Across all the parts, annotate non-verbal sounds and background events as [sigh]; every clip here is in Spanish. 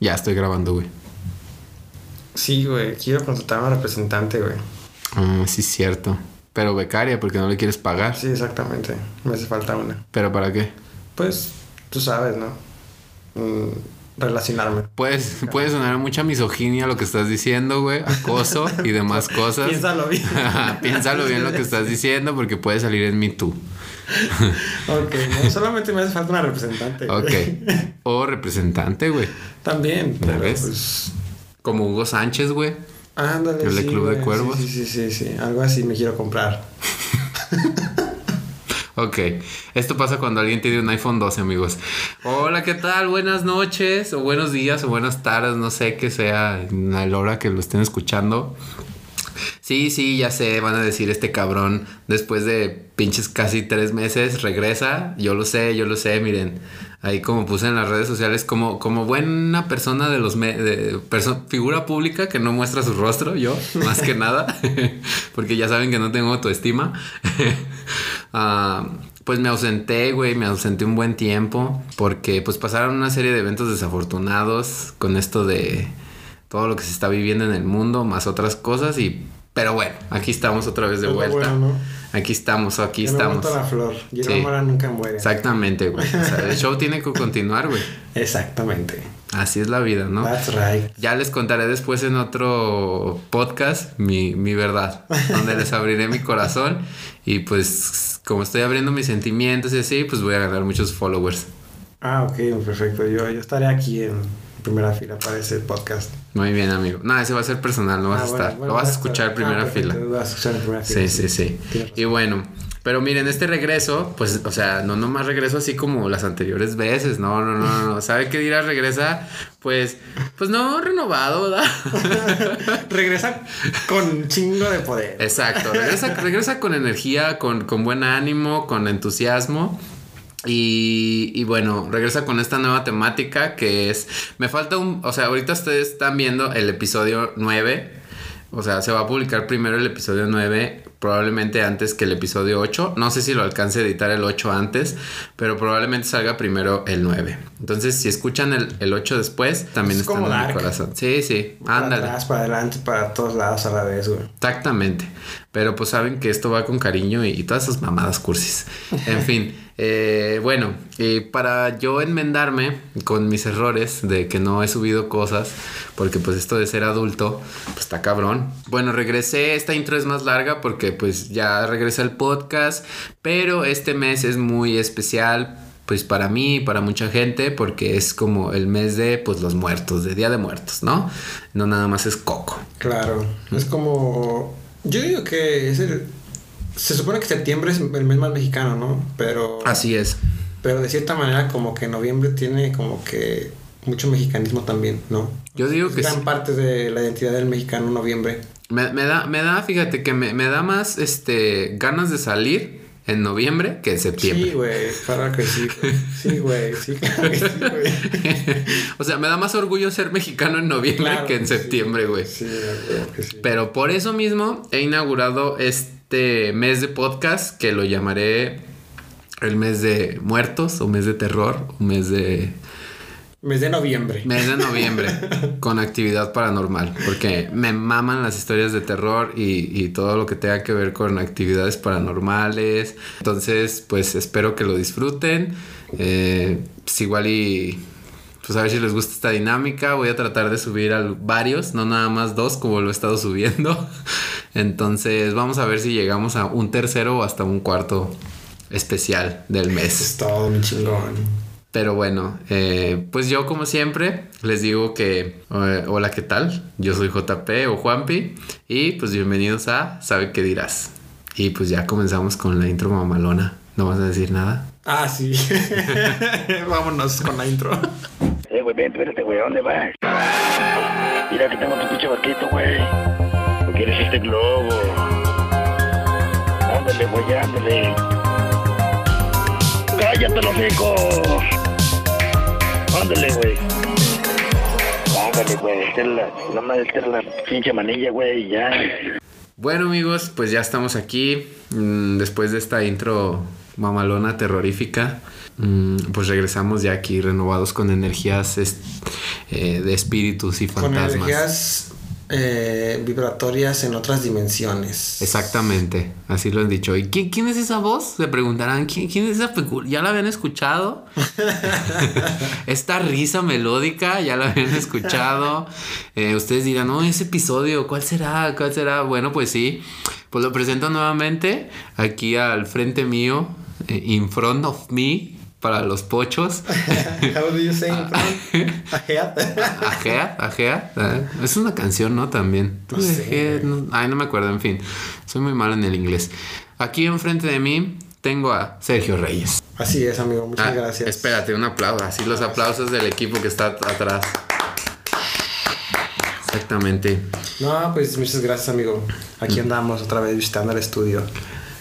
Ya estoy grabando, güey. Sí, güey, quiero contratar a una representante, güey. Ah, sí, es cierto. Pero becaria, porque no le quieres pagar. Sí, exactamente. Me hace falta una. ¿Pero para qué? Pues, tú sabes, ¿no? Mm, relacionarme. Puedes, puede sonar mucha misoginia lo que estás diciendo, güey. Acoso y demás [laughs] cosas. Piénsalo bien. [laughs] Piénsalo bien lo que estás diciendo porque puede salir en Me Too. [laughs] ok, no, solamente me hace falta una representante. Ok. [laughs] O representante, güey. También, ¿Ya pero ves? pues... Como Hugo Sánchez, güey. Ándale, El sí, Club de. Cuervos. Sí, sí, sí, sí, sí. Algo así me quiero comprar. [laughs] Ok, esto pasa cuando alguien tiene un iPhone 12, amigos. Hola, ¿qué tal? Buenas noches, o buenos días, o buenas tardes, no sé qué sea en la hora que lo estén escuchando. Sí, sí, ya sé, van a decir este cabrón, después de pinches casi tres meses, regresa. Yo lo sé, yo lo sé, miren. Ahí como puse en las redes sociales, como, como buena persona de los... de figura pública que no muestra su rostro, yo, [laughs] más que nada. [laughs] porque ya saben que no tengo autoestima. [laughs] Ah, pues me ausenté, güey, me ausenté un buen tiempo porque pues pasaron una serie de eventos desafortunados con esto de todo lo que se está viviendo en el mundo, más otras cosas y... Pero bueno, aquí estamos otra vez de Es vuelta. bueno, ¿no? Aquí estamos, aquí Ya estamos. la flor. Y Sí. amor nunca muere. Exactamente, güey. O sea, el show tiene que continuar, güey. [laughs] Exactamente. Así es la vida, ¿no? That's right. Ya les contaré después en otro podcast mi, mi verdad, donde les abriré mi corazón y pues como estoy abriendo mis sentimientos y así, pues voy a ganar muchos followers. Ah, ok, perfecto. Yo, yo estaré aquí en primera fila para ese podcast. Muy bien, amigo. No, ese va a ser personal, no vas Ah, a estar. bueno, Lo vas a escuchar en primera Ah, fila. Lo vas a escuchar en primera fila. Sí, sí, sí. Y bueno, pero miren, este regreso, pues, o sea, no nomás regreso así como las anteriores veces, no, no, no, no. ¿Sabe qué dirá regresa? Pues, pues no, renovado, ¿verdad? [laughs] Regresa con chingo de poder. Exacto, regresa, regresa con energía, con, con buen ánimo, con entusiasmo. Y, y bueno, regresa con esta nueva temática que es, me falta un, o sea, ahorita ustedes están viendo el episodio 9, o sea, se va a publicar primero el episodio 9, probablemente antes que el episodio 8, no sé si lo alcance a editar el 8 antes, pero probablemente salga primero el 9. Entonces, si escuchan el, el 8 después, también Es están como en mi corazón. Sí, sí, Para ándale. atrás, para adelante, para todos lados a la vez, güey. Exactamente. Pero pues saben que esto va con cariño y, y todas esas mamadas cursis. En [laughs] fin. Eh, bueno, para yo enmendarme con mis errores de que no he subido cosas, porque pues esto de ser adulto, pues está cabrón. Bueno, regresé, esta intro es más larga porque pues ya regresé al podcast, pero este mes es muy especial pues para mí y para mucha gente porque es como el mes de pues los muertos, de Día de Muertos, ¿no? No nada más es coco. Claro. Es como. Yo digo que es el. Se supone que septiembre es el mes más mexicano, ¿no? Pero. Así es. Pero de cierta manera, como que noviembre tiene como que mucho mexicanismo también, ¿no? Yo digo Es que gran sí. parte de la identidad del mexicano noviembre. Me, me da, me da, fíjate que me, me da más este ganas de salir en noviembre que en septiembre. Sí, güey, [laughs] claro que sí. güey. Sí, güey, sí, claro que sí, güey. o sea, me da más orgullo ser mexicano en noviembre Claro que en sí. septiembre, güey. Sí, güey, que sí. Pero por eso mismo he inaugurado este mes de podcast que lo llamaré el mes de muertos o mes de terror o mes de Mes de noviembre. Mes de noviembre [laughs] con actividad paranormal, porque me maman las historias de terror y, y todo lo que tenga que ver con actividades paranormales. Entonces, pues espero que lo disfruten. Eh, pues igual y pues a ver si les gusta esta dinámica. Voy a tratar de subir al- varios, no nada más dos como lo he estado subiendo. [laughs] Entonces, vamos a ver si llegamos a un tercero o hasta un cuarto especial del mes. Es todo un chingón. Pero bueno, eh, pues yo como siempre les digo que eh, hola, ¿qué tal? Yo soy JP o Juanpi y pues bienvenidos a Sabe qué dirás. Y pues ya comenzamos con la intro mamalona. ¿No vas a decir nada? Ah, sí. [laughs] Vámonos con la intro. [laughs] Güey, ven, espérate, güey, ¿a dónde vas? Mira que tengo tu pinche barquito, güey. ¿O quieres este globo? Ándale, güey, ándale. ¡Cállate, los hijos! Ándale, güey. Ándale, güey, esta es la, nada más esta es la pinche manilla, güey, ya. Bueno amigos, pues ya estamos aquí mm, después de esta intro mamalona terrorífica. Mm, pues regresamos ya aquí renovados con energías eh, de espíritus y Con fantasmas. energías eh, vibratorias en otras dimensiones. Exactamente, así lo han dicho. ¿Y quién, quién es esa voz? Se preguntarán, ¿quién, quién es esa pecu- ¿Ya la habían escuchado? [laughs] [laughs] Esta risa melódica, ¿ya la habían escuchado? Eh, ustedes dirán, no, ese episodio, ¿cuál será? ¿Cuál será? Bueno, pues sí, pues lo presento nuevamente aquí al frente mío, in front of me, para los pochos. [laughs] How do you say? Ahead. [laughs] Ajea, ajea. ¿eh? Es una canción, ¿no? También. No sé. Ay, no me acuerdo, en fin. Soy muy malo en el inglés. Aquí enfrente de mí tengo a Sergio Reyes. Así es, amigo. Muchas Ah, gracias. Espérate, un aplauso. Así los aplausos del equipo que está atrás. Exactamente. No, pues muchas gracias, amigo. Aquí andamos otra vez visitando el estudio.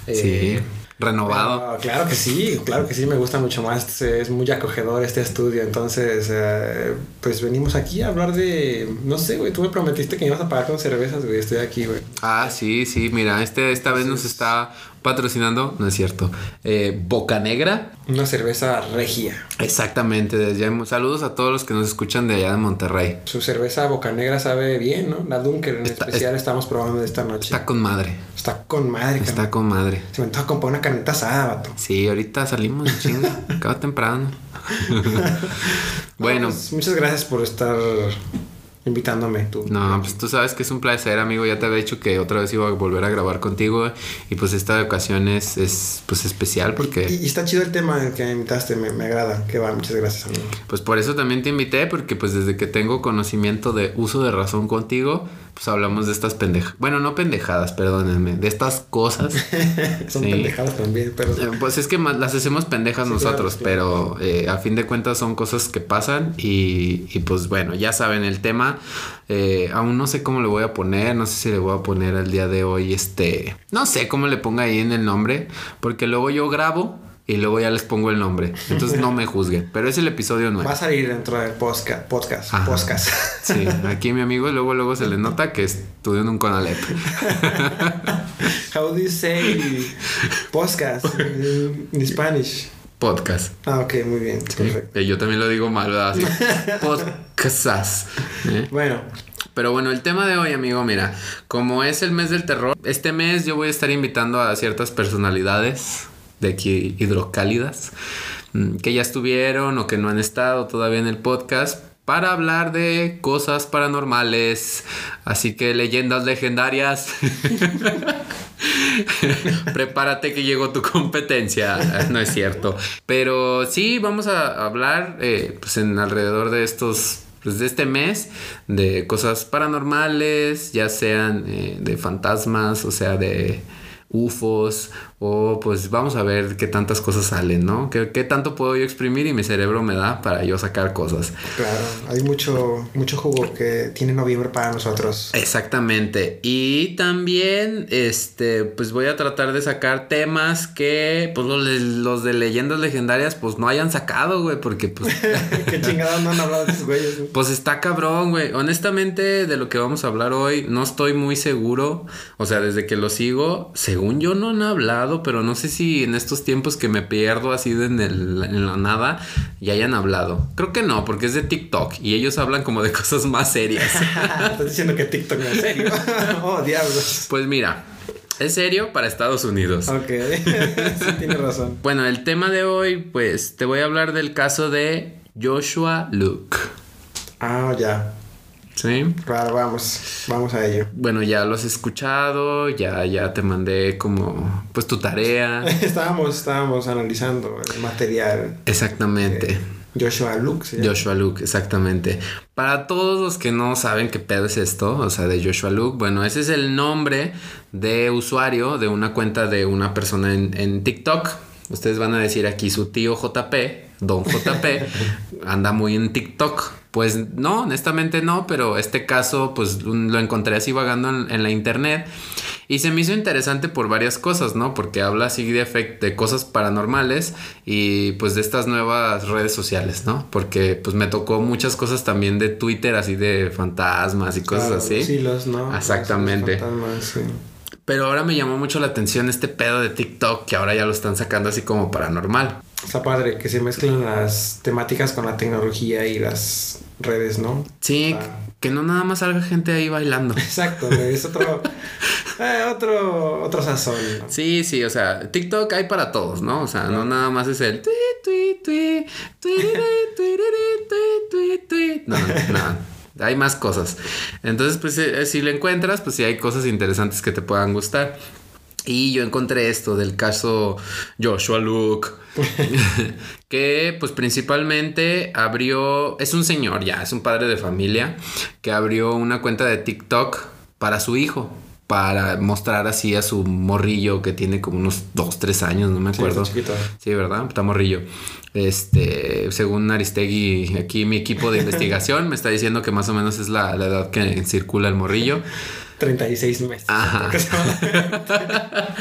Mm. Sí. Renovado. pero claro que sí, claro que sí, me gusta mucho más. Es muy acogedor este estudio. Entonces, eh, pues venimos aquí a hablar de. No sé, güey. Tú me prometiste que me ibas a pagar con cervezas, güey. Estoy aquí, güey. Ah, sí, sí, mira, este, esta vez nos está patrocinando, no es cierto, eh, Boca Negra. Una cerveza regia. Exactamente, desde allá- saludos a todos los que nos escuchan de allá de Monterrey. Su cerveza boca negra sabe bien, ¿no? La Dunker en Está- especial estamos probando esta noche. Está con madre, Está con madre, está con madre. Se me antoja comprar una carnita asada, vato. Sí, ahorita salimos chinga, [laughs] acaba temprano. [laughs] [laughs] bueno, No, pues, muchas gracias por estar invitándome tú. no, pues tú sabes que es un placer, amigo. Ya te había dicho que otra vez iba a volver a grabar contigo y pues esta ocasión es, es pues especial porque y está chido el tema que me invitaste, me, me agrada. Que va, muchas gracias, amigo. pues por eso también te invité porque pues desde que tengo conocimiento de uso de razón contigo, pues hablamos de estas pendejadas. Bueno, no pendejadas, perdónenme, de estas cosas. [laughs] Son Sí. pendejadas también, pero. Eh, Pues es que más las hacemos pendejas Sí, nosotros, claro, pero eh, a fin de cuentas son cosas que pasan y, y pues bueno, ya saben el tema. Eh, aún no sé cómo le voy a poner, no sé si le voy a poner el día de hoy este, no sé cómo le ponga ahí en el nombre, porque luego yo grabo y luego ya les pongo el nombre, entonces no me [laughs] juzguen, pero es el episodio 9. Va a salir dentro del podcast. Podcast. Ajá. podcast. Sí, aquí mi amigo luego luego se le nota que estudió en un Conalep. [laughs] How do you say podcast [laughs] in, Spanish? Podcast. Ah, ok, muy bien. Perfecto. Eh, yo también lo digo mal, ¿verdad? Así, Podcastas. ¿eh? Bueno, Pero bueno, el tema de hoy, amigo, mira, como es el mes del terror, este mes yo voy a estar invitando a ciertas personalidades de aquí hidrocálidas mm, que ya estuvieron o que no han estado todavía en el podcast para hablar de cosas paranormales, así que leyendas legendarias. [laughs] Prepárate que llegó tu competencia. No es cierto. Pero sí, vamos a hablar eh, pues en alrededor de estos. Pues de este mes, de cosas paranormales, ya sean eh, de fantasmas, o sea, de UFOs, o pues vamos a ver qué tantas cosas salen, ¿no? ¿Qué, qué tanto puedo yo exprimir y mi cerebro me da para yo sacar cosas? claro, hay mucho, mucho jugo que tiene noviembre para nosotros. Exactamente. Y también, este, pues voy a tratar de sacar temas que, pues los, de- los de leyendas legendarias, pues no hayan sacado, güey, porque pues, [laughs] Qué chingados no han hablado de esos güeyes. güey? pues está cabrón, güey. Honestamente, de lo que vamos a hablar hoy, no estoy muy seguro. O sea, desde que lo sigo, según yo no han hablado, pero no sé si en estos tiempos que me pierdo así de en, el- en la nada, ya hayan hablado. Creo que no, porque es de TikTok y ellos hablan como de [laughs] cosas más serias. [laughs] Estás diciendo que TikTok no es serio. [laughs] oh, diablos. Pues mira, es serio para Estados Unidos. Ok, sí, tienes razón. Bueno, el tema de hoy, pues te voy a hablar del caso de Joshua Luke. Ah, ya. ¿Sí? Claro, vamos. Vamos a ello. Bueno, ya lo has escuchado, ya, ya te mandé como, pues tu tarea. [laughs] Estábamos, estábamos analizando el material. Exactamente. Joshua Luke, llama. Joshua Luke, exactamente. Para todos los que no saben qué pedo es esto, o sea, de Joshua Luke, bueno, ese es el nombre de usuario de una cuenta de una persona en, en TikTok. Ustedes van a decir aquí su tío JP, Don JP, anda muy en TikTok. Pues no, honestamente no, pero este caso pues lo encontré así vagando en, en la internet y se me hizo interesante por varias cosas, ¿no? Porque habla así de, de cosas paranormales y pues de estas nuevas redes sociales, ¿no? Porque pues me tocó muchas cosas también de Twitter, así de fantasmas y cosas Claro, así. Sí, los no. Exactamente. Los fantasmas, sí. Pero ahora me llamó mucho la atención este pedo de TikTok que ahora ya lo están sacando así como paranormal. Está padre que se mezclen las temáticas con la tecnología y las redes, ¿no? Sí, Ah. que no nada más salga gente ahí bailando. [laughs] Exacto, es otro, [laughs] eh, otro, otro sazón. ¿no? Sí, sí, o sea, TikTok hay para todos, ¿no? O sea, no nada más es el tui. No, no. Hay más cosas. Entonces, pues eh, si le encuentras, pues sí hay cosas interesantes que te puedan gustar. Y yo encontré esto del caso Joshua Luke, [laughs] que pues principalmente abrió, es un señor ya, es un padre de familia, que abrió una cuenta de TikTok para su hijo, para mostrar así a su morrillo que tiene como unos 2, 3 años, no me Sí, acuerdo. está. Sí, ¿verdad? Está morrillo. Este, según Aristegui, aquí mi equipo de investigación me está diciendo que más o menos es la, la edad que circula el morrillo. 36 meses. Ajá. [laughs]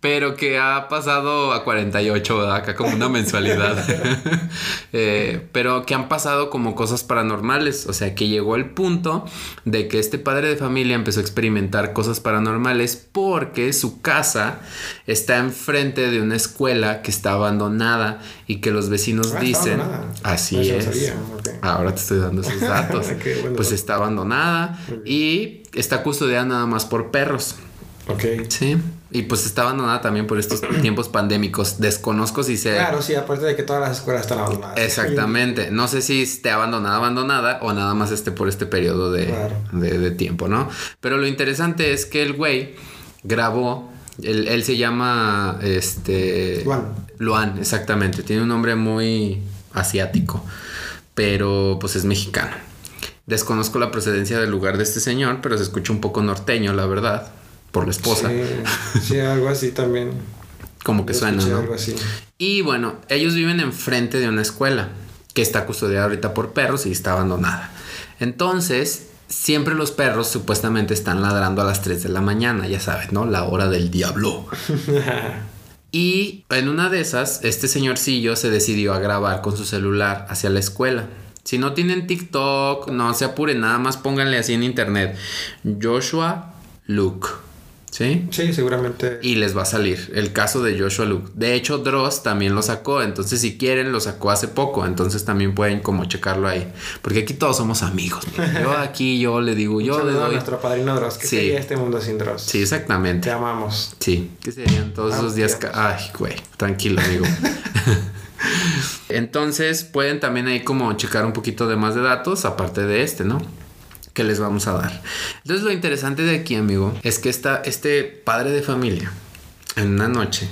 Pero que ha pasado a 48, ¿verdad? Acá como una mensualidad. [laughs] Eh, pero que han pasado como cosas paranormales. O sea, que llegó el punto de que este padre de familia empezó a experimentar cosas paranormales porque su casa está enfrente de una escuela que está abandonada y que los vecinos Ah, dicen... Así no es. sabía. Ahora te estoy dando esos [laughs] datos. Bueno. Pues está abandonada y está custodiada nada más por perros. Ok. Sí. Y pues está abandonada también por estos [clears throat] tiempos pandémicos. Desconozco si se... Claro, sí, aparte de que todas las escuelas están abandonadas. Exactamente. No sé si esté abandonada, abandonada o nada más esté por este periodo de, Claro. de- de tiempo, ¿no? Pero lo interesante es que el güey grabó, él, él se llama, este... Luan. Luan, exactamente. Tiene un nombre muy asiático, pero pues es mexicano. Desconozco la procedencia del lugar de este señor, pero se escucha un poco norteño, la verdad, por la esposa. Sí, [laughs] sí, algo así también. Como que Yo suena, ¿no? Algo así. Y bueno, ellos viven enfrente de una escuela que está custodiada ahorita por perros y está abandonada. Entonces, siempre los perros supuestamente están ladrando a las 3 de la mañana, ya sabes, ¿no? La hora del diablo. [laughs] Y en una de esas, este señorcillo se decidió a grabar con su celular hacia la escuela. Si no tienen TikTok, no se apuren, nada más pónganle así en internet. Joshua Luke. ¿Sí? Sí, seguramente. Y les va a salir el caso de Joshua Luke. De hecho, Dross también lo sacó. Entonces, si quieren, lo sacó hace poco. Entonces, también pueden como checarlo ahí. Porque aquí todos somos amigos. mira. [laughs] Yo aquí, yo le digo, yo le saludo a doy. nuestro padrino Dross. ¿Qué Sí. sería este mundo sin Dross? Sí, exactamente. Te amamos. Sí, ¿qué serían todos esos días? Ay, güey, tranquilo, amigo. [laughs] [laughs] Entonces pueden también ahí como checar un poquito de más de datos, aparte de este, ¿no? Que les vamos a dar. Entonces lo interesante de aquí, amigo, es que esta, este padre de familia, en una noche,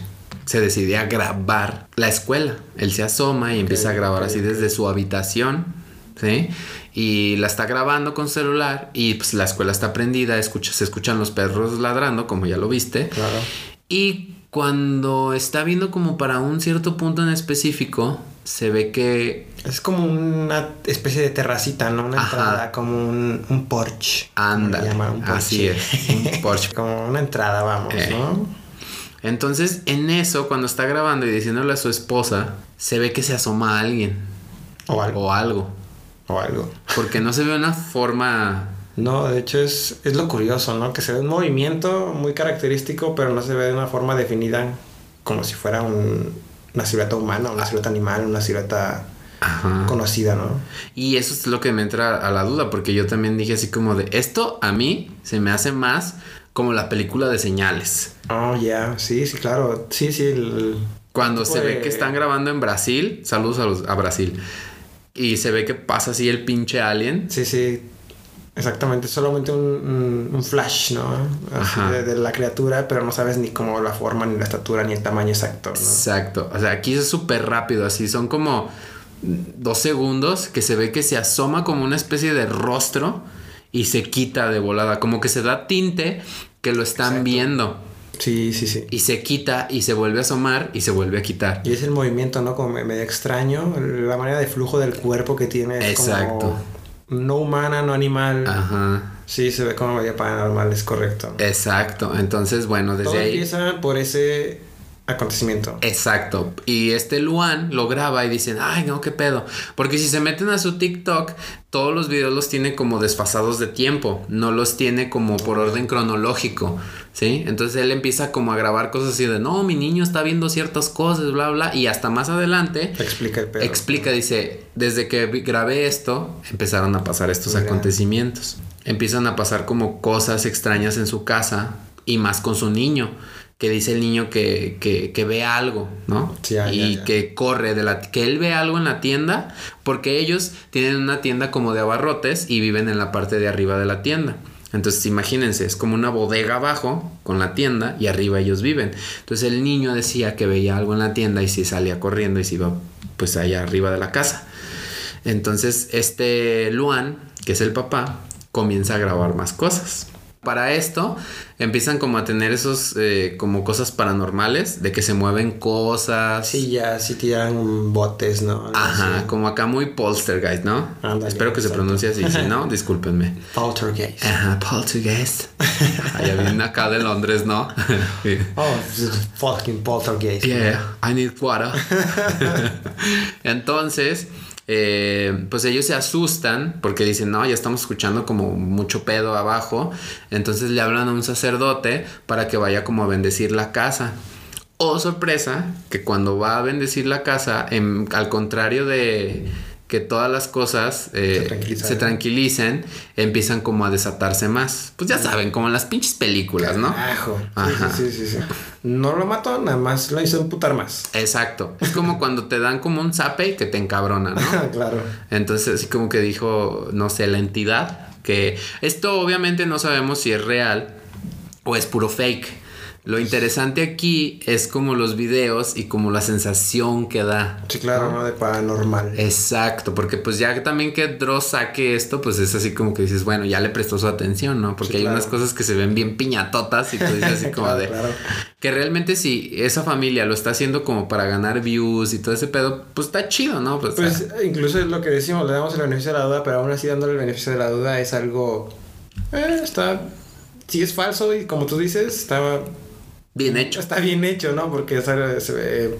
se decide a grabar la escuela. Él se asoma y empieza a grabar así desde su habitación, ¿sí? Y la está grabando con celular y pues la escuela está prendida, escucha, se escuchan los perros ladrando, como ya lo viste. Claro. Y cuando está viendo como para un cierto punto en específico, se ve que Es como una especie de terracita, ¿no? Una Ajá. entrada, como un, un porch. anda. Así porche. es. Un [laughs] Porsche. como una entrada, vamos, Eh. ¿no? Entonces, en eso, cuando está grabando y diciéndole a su esposa, se ve que se asoma a alguien O algo. o algo. O algo. Porque no se ve una forma. No, de hecho es, es lo curioso, ¿no? Que se ve un movimiento muy característico, pero no se ve de una forma definida como si fuera un- una silueta humana, una silueta animal, una silueta Ajá. conocida, ¿no? Y eso es lo que me entra a la duda, porque yo también dije así como de esto a mí se me hace más como la película de señales. Oh, ya, sí, sí, claro. Sí, sí, el- Cuando se ve que están grabando en Brasil, saludos a, los- a Brasil, y se ve que pasa así el pinche alien. Sí, sí. Exactamente, solamente un, un- un flash, ¿no? Así de, de la criatura, pero no sabes ni cómo la forma, ni la estatura, ni el tamaño exacto, ¿no? Exacto. O sea, aquí es súper rápido, así son como dos segundos que se ve que se asoma como una especie de rostro y se quita de volada, como que se da tinte que lo están Exacto. viendo Sí, sí, sí. y se quita y se vuelve a asomar y se vuelve a quitar. Y es el movimiento, ¿no? Como me- medio extraño, la manera de flujo del cuerpo que tiene. Es Exacto. Como no humana, no animal. Ajá. Sí, se ve como medio paranormal, es correcto. Exacto. Entonces, bueno, desde Todo ahí. empieza por ese acontecimiento. Exacto. Y este Luan lo graba y dicen, ay, no, qué pedo. Porque si se meten a su TikTok, todos los videos los tiene como desfasados de tiempo, no los tiene como por orden cronológico, ¿sí? Entonces él empieza como a grabar cosas así de, no, mi niño está viendo ciertas cosas, bla, bla, y hasta más adelante Explica el pedo. explica, dice, desde que grabé esto, empezaron a pasar estos Mira. acontecimientos. Empiezan a pasar como cosas extrañas en su casa y más con su niño. Que dice el niño que, que, que ve algo, ¿no? Sí, ya, y ya, ya. que corre de la... Que él ve algo en la tienda porque ellos tienen una tienda como de abarrotes y viven en la parte de arriba de la tienda. Entonces imagínense, es como una bodega abajo con la tienda y arriba ellos viven. Entonces el niño decía que veía algo en la tienda y se salía corriendo y se iba pues allá arriba de la casa. Entonces este Luan, que es el papá, comienza a grabar más cosas. Para esto empiezan como a tener esos eh, como cosas paranormales de que se mueven cosas. Sí, ya, sí tiran botes, ¿no? Ajá, como acá muy poltergeist, ¿no? Espero que se pronuncie así, si no, [laughs] discúlpenme. Poltergeist. Ajá, poltergeist. [laughs] Allá viene acá de Londres, ¿no? [laughs] Oh, fucking poltergeist. Yeah, I need water. Entonces, eh, pues ellos se asustan porque dicen, no, ya estamos escuchando como mucho pedo abajo. Entonces le hablan a un sacerdote para que vaya como a bendecir la casa. Oh, sorpresa, que cuando va a bendecir la casa, en- al contrario de que todas las cosas eh, Se tranquilicen, empiezan como a desatarse más. Pues ya saben, como en las pinches películas, ¿no? Carajo. Sí, Ajá. Sí, sí, sí, sí. No lo mató, nada más lo hizo emputar más. Exacto. Es como [laughs] cuando te dan como un zape que te encabrona, ¿no? [laughs] claro. Entonces, así como que dijo, no sé, la entidad, que esto obviamente no sabemos si es real o es puro fake. Lo interesante aquí es como los videos y como la sensación que da. Sí, claro, ¿no? De paranormal. Exacto, porque pues ya también que Dross saque esto, pues es así como que dices, bueno, ya le prestó su atención, ¿no? Porque Sí, hay claro. unas cosas que se ven bien piñatotas y tú dices así como Claro, de... claro. Que realmente si esa familia lo está haciendo como para ganar views y todo ese pedo, pues está chido, ¿no? Pues, Pues incluso es lo que decimos, le damos el beneficio de la duda, pero aún así dándole el beneficio de la duda es algo... eh, está... Si es falso y como tú dices, está, bien hecho. está bien hecho, ¿no? Porque es algo- se ve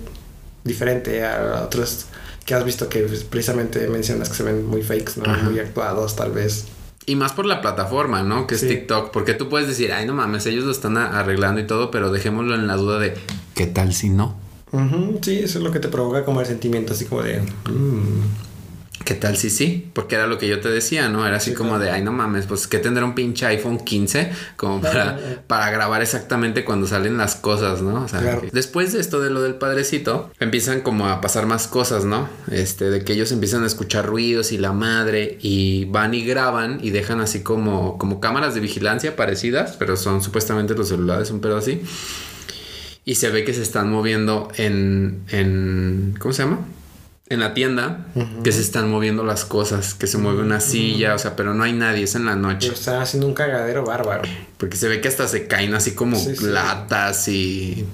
diferente a otros que has visto que precisamente mencionas que se ven muy fakes, ¿no? Ajá. Muy actuados tal vez. Y más por la plataforma, ¿no? Que es Sí. TikTok. Porque tú puedes decir, ay, no mames, ellos lo están arreglando y todo, pero dejémoslo en la duda de, ¿qué tal si no? Ujú, sí, eso es lo que te provoca como el sentimiento así como de... mm, ¿Qué tal si sí? Porque era lo que yo te decía, ¿no? Era así Sí, como claro. de, ay, no mames, pues que tendrá un pinche iPhone 15 como para, para grabar exactamente cuando salen las cosas, ¿no? O sea, Claro. después de esto de lo del padrecito, empiezan como a pasar más cosas, ¿no? Este, de que ellos empiezan a escuchar ruidos y la madre y van y graban y dejan así como, como cámaras de vigilancia parecidas, pero son supuestamente los celulares, un pedo así. Y se ve que se están moviendo en, en ¿cómo se llama? En la tienda, que se están moviendo las cosas, que se mueve una silla, o sea, pero no hay nadie, es en la noche. Pero están haciendo un cagadero bárbaro. Porque se ve que hasta se caen así como Sí, sí. latas y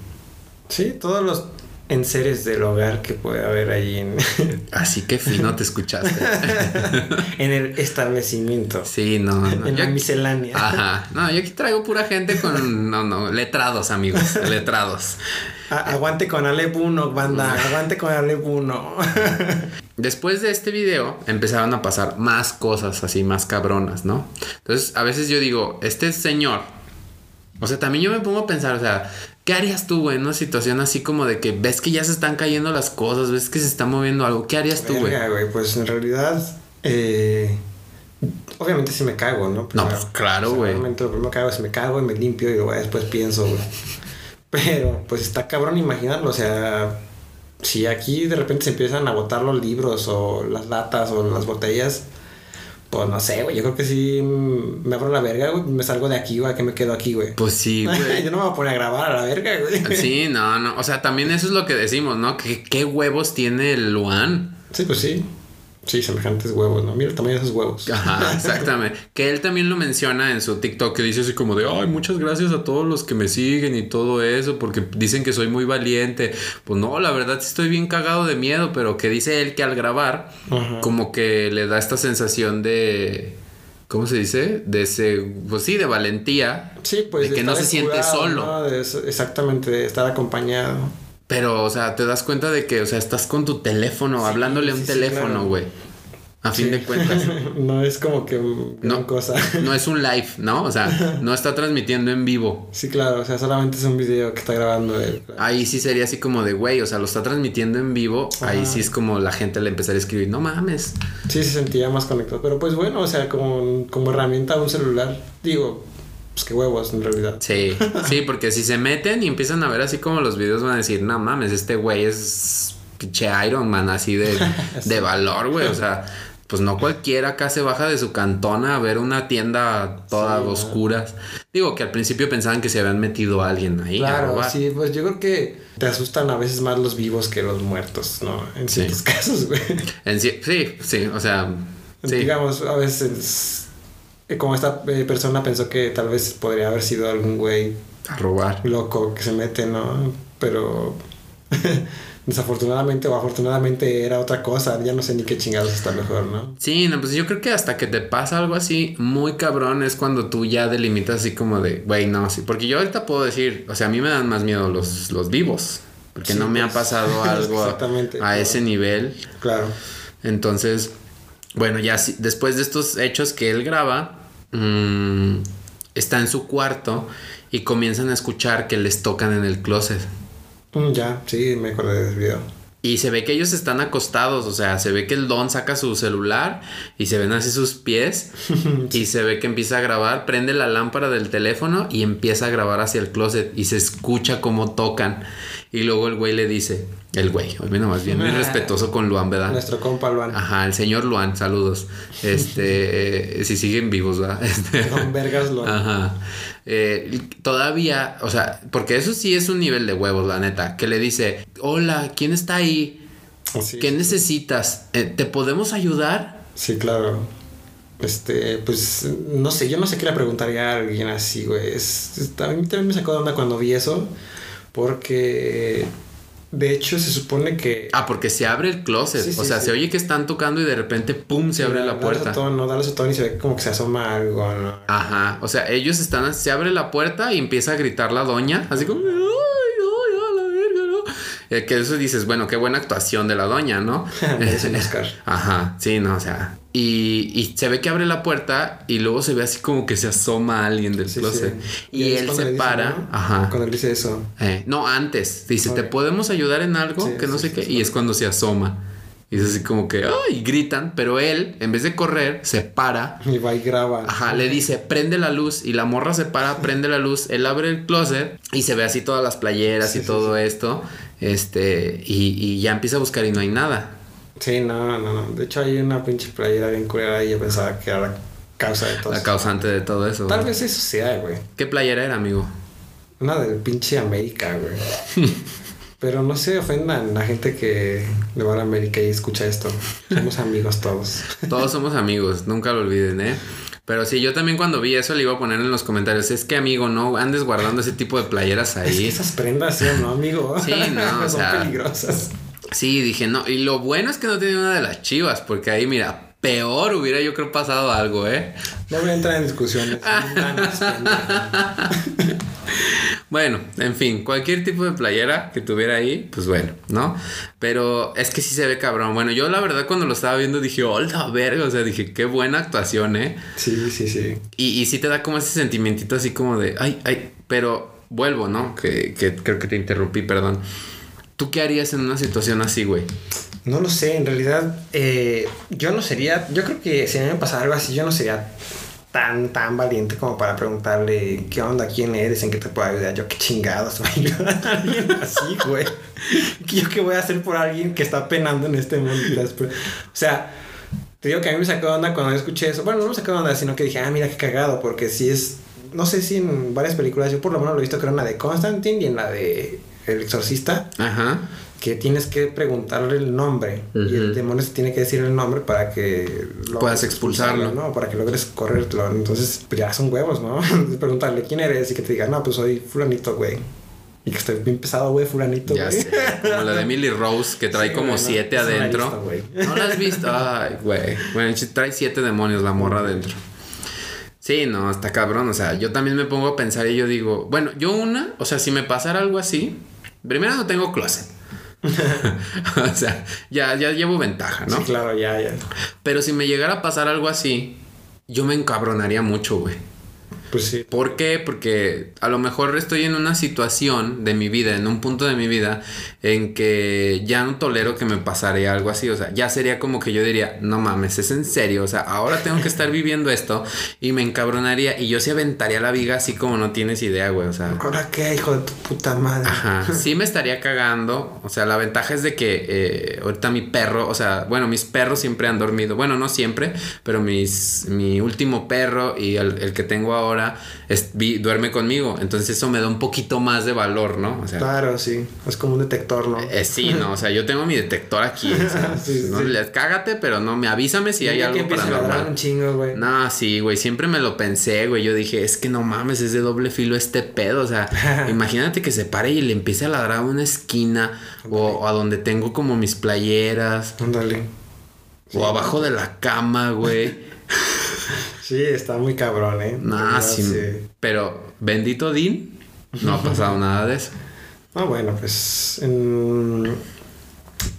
Sí, todos los enseres del hogar que puede haber ahí en, [laughs] así que fino te escuchaste. [laughs] en el establecimiento. Sí, no, no. en Yo la miscelánea. Ajá. No, yo aquí traigo pura gente con no, no, letrados, amigos, [laughs] letrados. A- aguante con Alep 1, banda. Aguante con Alep 1. Después de este video empezaron a pasar más cosas así, más cabronas, ¿no? Entonces, a veces yo digo, este señor, o sea, también yo me pongo a pensar, o sea, ¿qué harías tú, güey, en una situación así como de que ves que ya se están cayendo las cosas, ves que se está moviendo algo? ¿Qué harías tú, güey? Pues en realidad. eh, obviamente si me cago, ¿no? No, pues, claro, güey. Obviamente lo primero que hago es me cago y me limpio y luego después pienso, güey. [laughs] Pero pues está cabrón imaginarlo. O sea, si aquí de repente se empiezan a botar los libros o las latas o las botellas. Pues no sé, güey. Yo creo que sí me abro la verga, güey. Me salgo de aquí, güey. que me quedo aquí, güey? Pues sí, [laughs] güey. Yo no me voy a poner a grabar a la verga, güey. Sí, no, no. O sea, también eso es lo que decimos, ¿no? ¿Qué, qué huevos tiene el Luan? Sí, pues sí. Sí, semejantes huevos, ¿no? Mira el tamaño de esos huevos. [laughs] Ajá, exactamente. que él también lo menciona en su TikTok, que dice así como de, ay, muchas gracias a todos los que me siguen y todo eso, porque dicen que soy muy valiente. Pues no, la verdad sí estoy bien cagado de miedo, pero que dice él que al grabar, Ajá. como que le da esta sensación de... ¿Cómo se dice? De ese, pues sí, de valentía. Sí, pues De que no se siente solo. ¿no? De eso- exactamente, de estar acompañado. Pero, o sea, te das cuenta de que, o sea, estás con tu teléfono, hablándole a un sí, sí, teléfono, claro. güey. A fin de cuentas. [laughs] no es como que No. cosa. [laughs] No es un live, ¿no? O sea, [laughs] no está transmitiendo en vivo. Sí, claro, o sea, solamente es un video que está grabando él. Ahí sí sería así como de, güey, o sea, lo está transmitiendo en vivo. Ahí sí es como la gente le empezaría a escribir, no mames. Sí, se sentía más conectado. Pero pues bueno, o sea, como, como herramienta un celular, digo, pues qué huevos en realidad. Sí, sí, porque si se meten y empiezan a ver así como los videos van a decir, no mames, este güey es pinche Iron Man así de, [laughs] de valor, güey. O sea, pues no cualquiera acá se baja de su cantona a ver una tienda toda Sí, ¿no? oscuras. Digo que al principio pensaban que se habían metido a alguien ahí. Claro, sí, pues yo creo que te asustan a veces más los vivos que los muertos, ¿no? En Sí. ciertos [laughs] casos, güey. En sí, sí, sí, o sea. Digamos, a veces, como esta eh, persona pensó que tal vez podría haber sido algún güey A robar. loco que se mete, ¿no? Pero [laughs] desafortunadamente o afortunadamente era otra cosa, ya no sé ni qué chingados está mejor, ¿no? Sí, no, pues yo creo que hasta que te pasa algo así muy cabrón es cuando tú ya delimitas así como de, güey, no, sí. Porque yo ahorita puedo decir, o sea, a mí me dan más miedo los, los vivos. Porque Sí, no me ha pues, pasado [laughs] algo a, a claro. ese nivel. Claro. Entonces, bueno, ya después de estos hechos que él graba, mm, está en su cuarto y comienzan a escuchar que les tocan en el closet. Mm, ya, sí, me acordé del video. Y se ve que ellos están acostados, o sea, se ve que el don saca su celular y se ven así sus pies [laughs] y se ve que empieza a grabar, prende la lámpara del teléfono y empieza a grabar hacia el closet y se escucha cómo tocan. Y luego el güey le dice, el güey, hoy más bien muy respetuoso con Luan, ¿verdad? Nuestro compa Luan. Ajá, el señor Luan, saludos. [laughs] Este, eh, si siguen vivos, ¿verdad? [laughs] Este, Don Vergas Luan. Ajá. Eh, todavía, o sea, porque eso sí es un nivel de huevos, la neta. Que le dice, hola, ¿quién está ahí? Sí, ¿Qué necesitas? Eh, ¿Te podemos ayudar? Sí, claro. Este, pues, no sé, yo no sé qué le preguntaría a alguien así, güey. Es, es- a mí también me sacó de onda cuando vi eso, porque de hecho se supone que... Ah, porque se abre el closet. Sí, sí, o sea, sí. se oye que están tocando y de repente, ¡pum! se abre la puerta. Da su tono, da su tono y se ve como que se asoma algo, ¿no? Ajá. O sea, ellos están, se abre la puerta y empieza a gritar la doña, así como, ¡ay, ay, a la verga, no! Eh, que eso dices, bueno, qué buena actuación de la doña, ¿no? [laughs] Es un Oscar. [laughs] Ajá, sí, no, o sea. Y, y se ve que abre la puerta y luego se ve así como que se asoma alguien del Sí, closet. sí. Y, es él se le dice, para. ¿no? Ajá. Cuando él dice eso. Eh, no, antes. Dice, ¿te podemos ayudar en algo? Sí, que no sé qué. Y es cuando se asoma. Y es así como que, ¡ay! Gritan, pero él, en vez de correr, se para. Y va y graba. Ajá, le dice, prende la luz. Y la morra se para, prende la luz. Él abre el closet y se ve así todas las playeras Sí, y sí, todo esto. Este, y, y ya empieza a buscar y no hay nada. Sí, no, no, no. De hecho hay una pinche playera bien culera y yo pensaba que era la causa de todo La eso. causante de todo eso. Tal vez eso sea, güey. ¿Qué playera era, amigo? Una del pinche América, güey. [laughs] Pero no se ofendan la gente que le va a la América y escucha esto. Somos amigos todos. Todos somos amigos, nunca lo olviden, ¿eh? Pero sí, yo también cuando vi eso le iba a poner en los comentarios, es que amigo, no andes guardando ese tipo de playeras Es que ahí. esas prendas, ¿sí no, amigo? [laughs] Sí, no, [laughs] o Son sea- peligrosas. Sí, dije, no, y lo bueno es que no tenía una de las chivas, porque ahí, mira, peor hubiera yo creo pasado algo, ¿eh? No voy a entrar en discusiones. Pendeja. Bueno, en fin, cualquier tipo de playera que tuviera ahí, pues bueno, ¿no? Pero es que sí se ve cabrón. Bueno, yo la verdad cuando lo estaba viendo dije, hola, verga, o sea, dije, qué buena actuación, ¿eh? sí, sí, sí. Y, y sí te da como ese sentimientito así como de, ay, ay, pero vuelvo, ¿no? Que, que creo que te interrumpí, perdón. ¿Tú qué harías en una situación así, güey? No lo sé, en realidad eh, yo no sería, yo creo que si me pasara algo así, yo no sería tan, tan valiente como para preguntarle qué onda, quién eres, en qué te puedo ayudar. Yo qué chingados voy ayudar a alguien así, güey. [laughs] Yo qué voy a hacer por alguien que está penando en este mundo. O sea, te digo que a mí me sacó onda cuando escuché eso. Bueno, no me sacó de onda, sino que dije, ah, mira qué cagado, porque si es, no sé si en varias películas, yo por lo menos lo he visto, creo en la de Constantine y en la de El Exorcista Ajá. Que tienes que preguntarle el nombre y el demonio te tiene que decir el nombre para que Puedas expulsarlo. ¿no? Para que logres correrlo. Entonces, pues ya son huevos, ¿no? [laughs] preguntarle quién eres y que te diga, no, pues soy fulanito, güey. Y que estoy bien pesado, güey, fulanito, Ya güey. sé. Como la de Emily Rose, que trae [laughs] Sí, como siete no adentro. güey. [laughs] ¿No la has visto? Ay, güey. Bueno, trae siete demonios la morra adentro. Sí, no, está cabrón. O sea, yo también me pongo a pensar y yo digo, bueno, yo una, o sea, si me pasara algo así, Primero no tengo closet. [laughs] o sea, ya, ya llevo ventaja, ¿no? Sí, claro, ya, ya. Pero si me llegara a pasar algo así, yo me encabronaría mucho, güey. Pues sí. ¿Por qué? Porque a lo mejor estoy en una situación de mi vida, en un punto de mi vida, en que ya no tolero que me pasaré algo así. O sea, ya sería como que yo diría, no mames, es en serio. O sea, ahora tengo que estar viviendo esto y me encabronaría y yo sí aventaría la viga así como no tienes idea, güey. O sea, ¿Ahora qué, hijo de tu puta madre? Ajá, [laughs] sí me estaría cagando. O sea, la ventaja es de que eh, ahorita mi perro, o sea, bueno, mis perros siempre han dormido. Bueno, no siempre, pero mis, mi último perro y el, el que tengo ahora es- vi- duerme conmigo. Entonces eso me da un poquito más de valor, ¿no? O sea, Claro, sí. Es como un detector, ¿no? eh, sí, no, o sea, yo tengo mi detector aquí. o sea, [laughs] Sí, no, sí. le- cágate, pero no, me avísame si hay algo ladrar un paranormal. chingo, güey. No, sí, güey, siempre me lo pensé, güey. Yo dije, es que no mames, es de doble filo este pedo. O sea, [laughs] imagínate que se pare y le empiece a ladrar a una esquina o, o a donde tengo como mis playeras Ándale. o abajo de la cama, güey. Sí, está muy cabrón, ¿eh? Nah, sí. Pero bendito Dean, no ha pasado nada de eso. Ah, bueno, pues. en-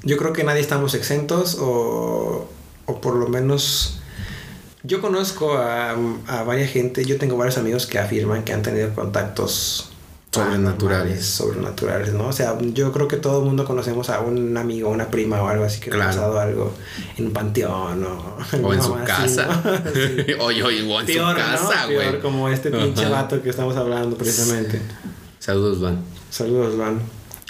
Yo creo que nadie estamos exentos o, o por lo menos. Yo conozco a, a varias gente, yo tengo varios amigos que afirman que han tenido contactos Sobrenaturales. sobrenaturales, ¿no? O sea, yo creo que todo el mundo conocemos a un amigo, una prima o algo así que ha pasado algo en un panteón o, O en su así, casa. ¿no? [laughs] Sí. Oye, oye, o en Peor, su ¿no? casa, Peor, güey. como este pinche Ajá. vato que estamos hablando precisamente. Saludos, Van. Saludos, Van.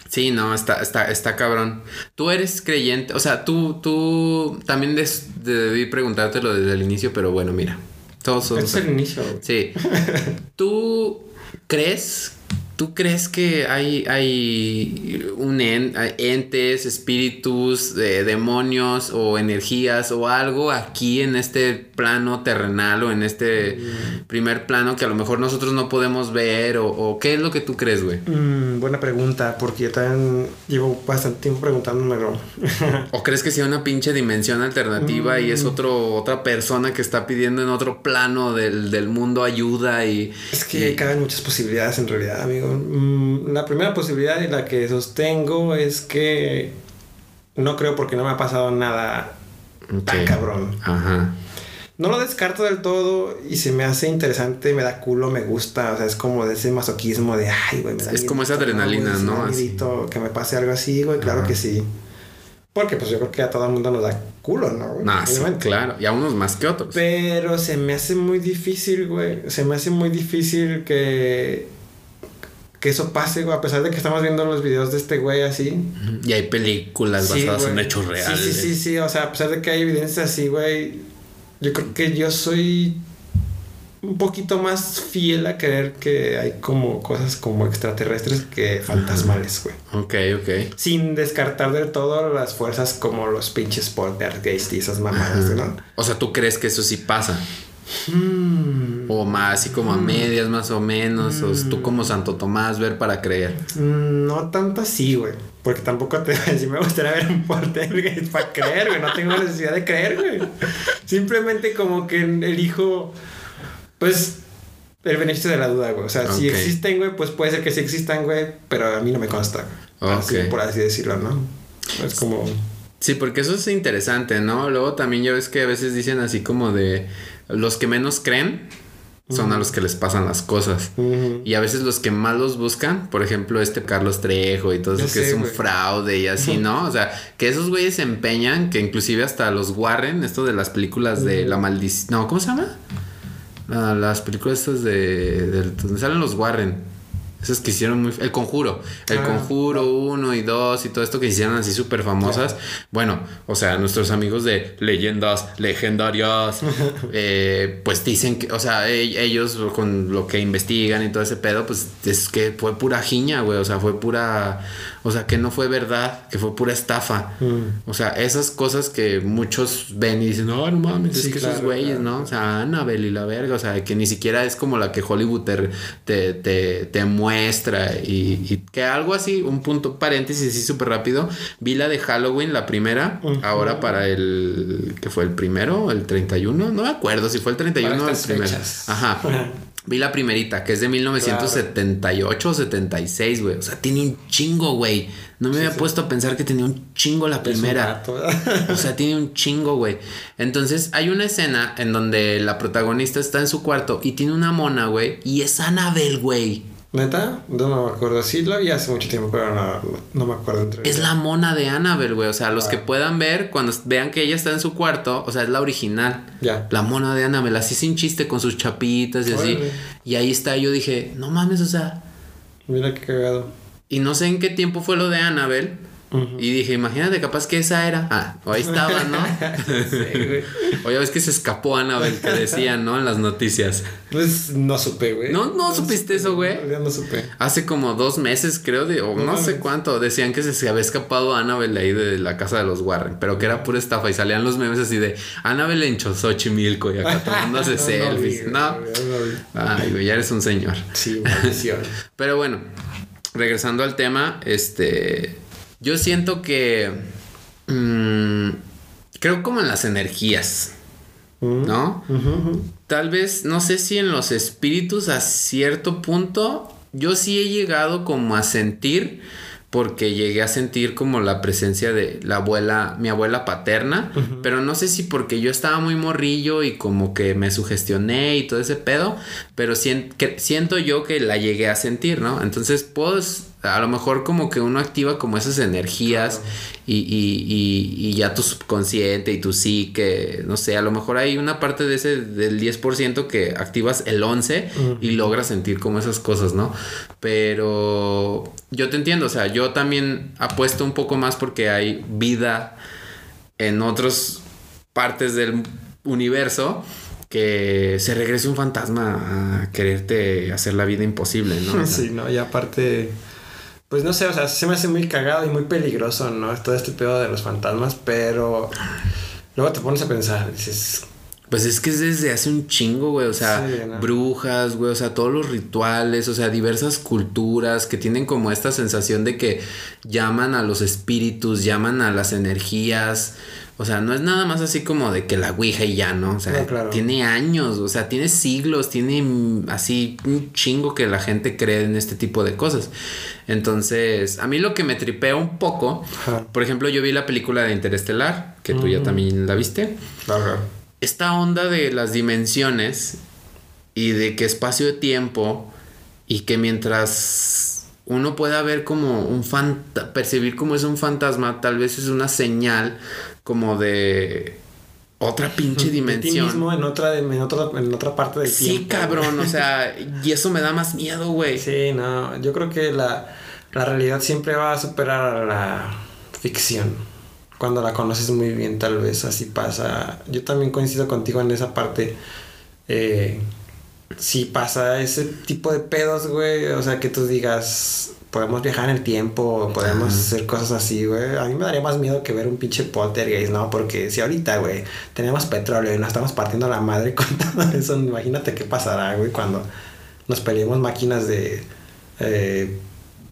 Sí, no, está, está, está cabrón. Tú eres creyente, o sea, tú, tú también des- debí preguntártelo desde el inicio, pero bueno, mira. Todos es el inicio. Sí. [laughs] ¿Tú crees? ¿Tú crees que hay, hay un en- hay entes, espíritus, eh, demonios o energías o algo aquí en este plano terrenal o en este primer plano que a lo mejor nosotros no podemos ver? ¿O, o qué es lo que tú crees, güey? Mm, buena pregunta, porque yo también llevo bastante tiempo preguntándomelo. [laughs] ¿O crees que sea una pinche dimensión alternativa y es Mm. otro, otra persona que está pidiendo en otro plano del, del mundo ayuda y... es que y- caben muchas posibilidades en realidad, amigo. Mm, la primera posibilidad y la que sostengo es que no creo porque no me ha pasado nada tan cabrón. Ajá. No lo descarto del todo y se me hace interesante, me da culo, me gusta. O sea, es como de ese masoquismo de, ay, güey, me da Es como esa adrenalina, ¿no? Así. que me pase algo así, güey, claro Ajá. que sí. Porque pues yo creo que a todo el mundo nos da culo, ¿no? güey? Nah, sí, claro. Y a unos más que otros. Pero se me hace muy difícil, güey. Se me hace muy difícil que. Que eso pase, güey. A pesar de que estamos viendo los videos de este güey así. Y hay películas Sí, basadas en hechos reales. Sí, sí, sí, sí. O sea, a pesar de que hay evidencia así, güey. Yo creo que yo soy un poquito más fiel a creer que hay como cosas como extraterrestres que fantasmales, güey. Ok, ok. Sin descartar del todo las fuerzas como los pinches poltergeist y esas mamadas, ¿no? O sea, ¿tú crees que eso sí pasa? Hmm. O más, así como a medias más o menos. O tú como Santo Tomás, ver para creer. Mm, No tanto así, güey. Porque tampoco te si me gustaría ver un poltergeist [laughs] para creer, güey. No tengo necesidad de creer, güey. Simplemente como que elijo, pues, el beneficio de la duda, güey. O sea, si existen, güey, pues puede ser que sí existan, güey. Pero a mí no me consta, güey. Así, por así decirlo, ¿no? Es como... Sí, porque eso es interesante, ¿no? Luego también ya ves que a veces dicen así como de los que menos creen son a los que les pasan las cosas. Y a veces los que más los buscan, por ejemplo, este Carlos Trejo y todo eso que sé, es un fraude y así, ¿no? O sea, que esos güeyes se empeñan, que inclusive hasta los Warren, esto de las películas de La Maldición. No, ¿cómo se llama? Ah, las películas estas de, de- donde salen los Warren. Esas que hicieron muy... El Conjuro. El Ah, Conjuro 1 y 2 y todo esto que hicieron así súper famosas. Bueno, o sea, nuestros amigos de leyendas legendarias, [laughs] eh, pues dicen que, o sea, e- ellos con lo que investigan y todo ese pedo, pues es que fue pura jiña, güey. O sea, fue pura... O sea, que no fue verdad, que fue pura estafa. Mm. O sea, esas cosas que muchos ven y dicen, no, no mames, Sí, es que esos güeyes, claro. ¿no? O sea, Annabelle y la verga, o sea, que ni siquiera es como la que Hollywood te, te, te, te muestra y, y que algo así, un punto paréntesis así súper rápido, vi la de Halloween, la primera, ahora para el, que fue el primero, el 31, no me acuerdo si fue el 31 o el primero. fechas. Ajá. Vi la primerita, que es de 1978 o 76, güey. O sea, tiene un chingo, güey. No me había puesto a pensar que tenía un chingo la primera. O sea, tiene un chingo, güey. Entonces, hay una escena en donde la protagonista está en su cuarto y tiene una mona, güey. Y es Annabelle, güey. ¿Neta? No me acuerdo. Sí, lo vi hace mucho tiempo, pero no, no, me acuerdo. entre Es la mona de Annabelle, güey. O sea, los Ah. que puedan ver, cuando vean que ella está en su cuarto, o sea, es la original. Ya. La mona de Annabelle, así sin chiste, con sus chapitas y así. Órale. Y ahí está, yo dije, no mames, o sea. Mira qué cagado. Y no sé en qué tiempo fue lo de Annabelle. Y dije, imagínate, capaz que esa era. Ah, o ahí estaba, ¿no? [laughs] Sí, güey. o ya ves que se escapó Annabelle, que decían, ¿no? En las noticias. Pues no supe, güey. No, no supiste eso, güey. Ya no supe. Hace como dos meses, creo, de, o No no, sé cuánto, decían que se, se había escapado Annabelle ahí de la casa de los Warren, pero que era pura estafa y salían los memes así de Annabelle en Xochimilco y acá tomándose [laughs] selfies. No, güey. Ay, güey, ya eres un señor. Sí, maldición. [laughs] Pero bueno, regresando al tema, este. Yo siento que. mm, creo como en las energías, ¿no? Ujú, ujú. Tal vez, no sé si en los espíritus a cierto punto, yo sí he llegado como a sentir, porque llegué a sentir como la presencia de la abuela, mi abuela paterna, pero no sé si porque yo estaba muy morrillo y como que me sugestioné y todo ese pedo, pero que- siento yo que la llegué a sentir, ¿no? Entonces, pues, a lo mejor como que uno activa como esas energías y, y- y- y ya tu subconsciente y tu psique, no sé, a lo mejor hay una parte de ese del 10% que activas el 11 y logras sentir como esas cosas, ¿no? Pero yo te entiendo, o sea, yo también apuesto un poco más porque hay vida en otras partes del universo que se regrese un fantasma a quererte hacer la vida imposible, ¿no? [laughs] O sea, Sí, no, y aparte, pues no sé, o sea, se me hace muy cagado y muy peligroso, ¿no? Todo este pedo de los fantasmas, pero luego te pones a pensar, dices, Pues es que es desde hace un chingo, güey. O sea, Sí, ¿no? brujas, güey. O sea, todos los rituales, o sea, diversas culturas que tienen como esta sensación de que llaman a los espíritus, llaman a las energías. O sea, no es nada más así como de que la Ouija y ya, ¿no? O sea, No, claro. tiene años, o sea, tiene siglos, tiene así un chingo que la gente cree en este tipo de cosas. Entonces, a mí lo que me tripea un poco, Ajá. por ejemplo, yo vi la película de Interestelar, que tú ya también la viste Ajá. esta onda de las dimensiones y de que espacio de tiempo y que mientras uno pueda ver como un fanta percibir como es un fantasma, tal vez es una señal como de otra pinche De ti dimensión. mismo en otra, en otra, en otra parte del Sí, tiempo. cabrón, o sea, [laughs] y eso me da más miedo, güey. Sí, no, yo creo que la, la realidad siempre va a superar a la ficción. Cuando la conoces muy bien, tal vez así pasa. Yo también coincido contigo en esa parte. Eh, si pasa ese tipo de pedos, güey, o sea, que tú digas, podemos viajar en el tiempo, podemos Ajá. hacer cosas así, güey. A mí me daría más miedo que ver un pinche poltergeist, ¿no? Porque si ahorita, güey, tenemos petróleo y nos estamos partiendo la madre [laughs] con todo eso, imagínate qué pasará, güey, cuando nos peleemos máquinas de eh,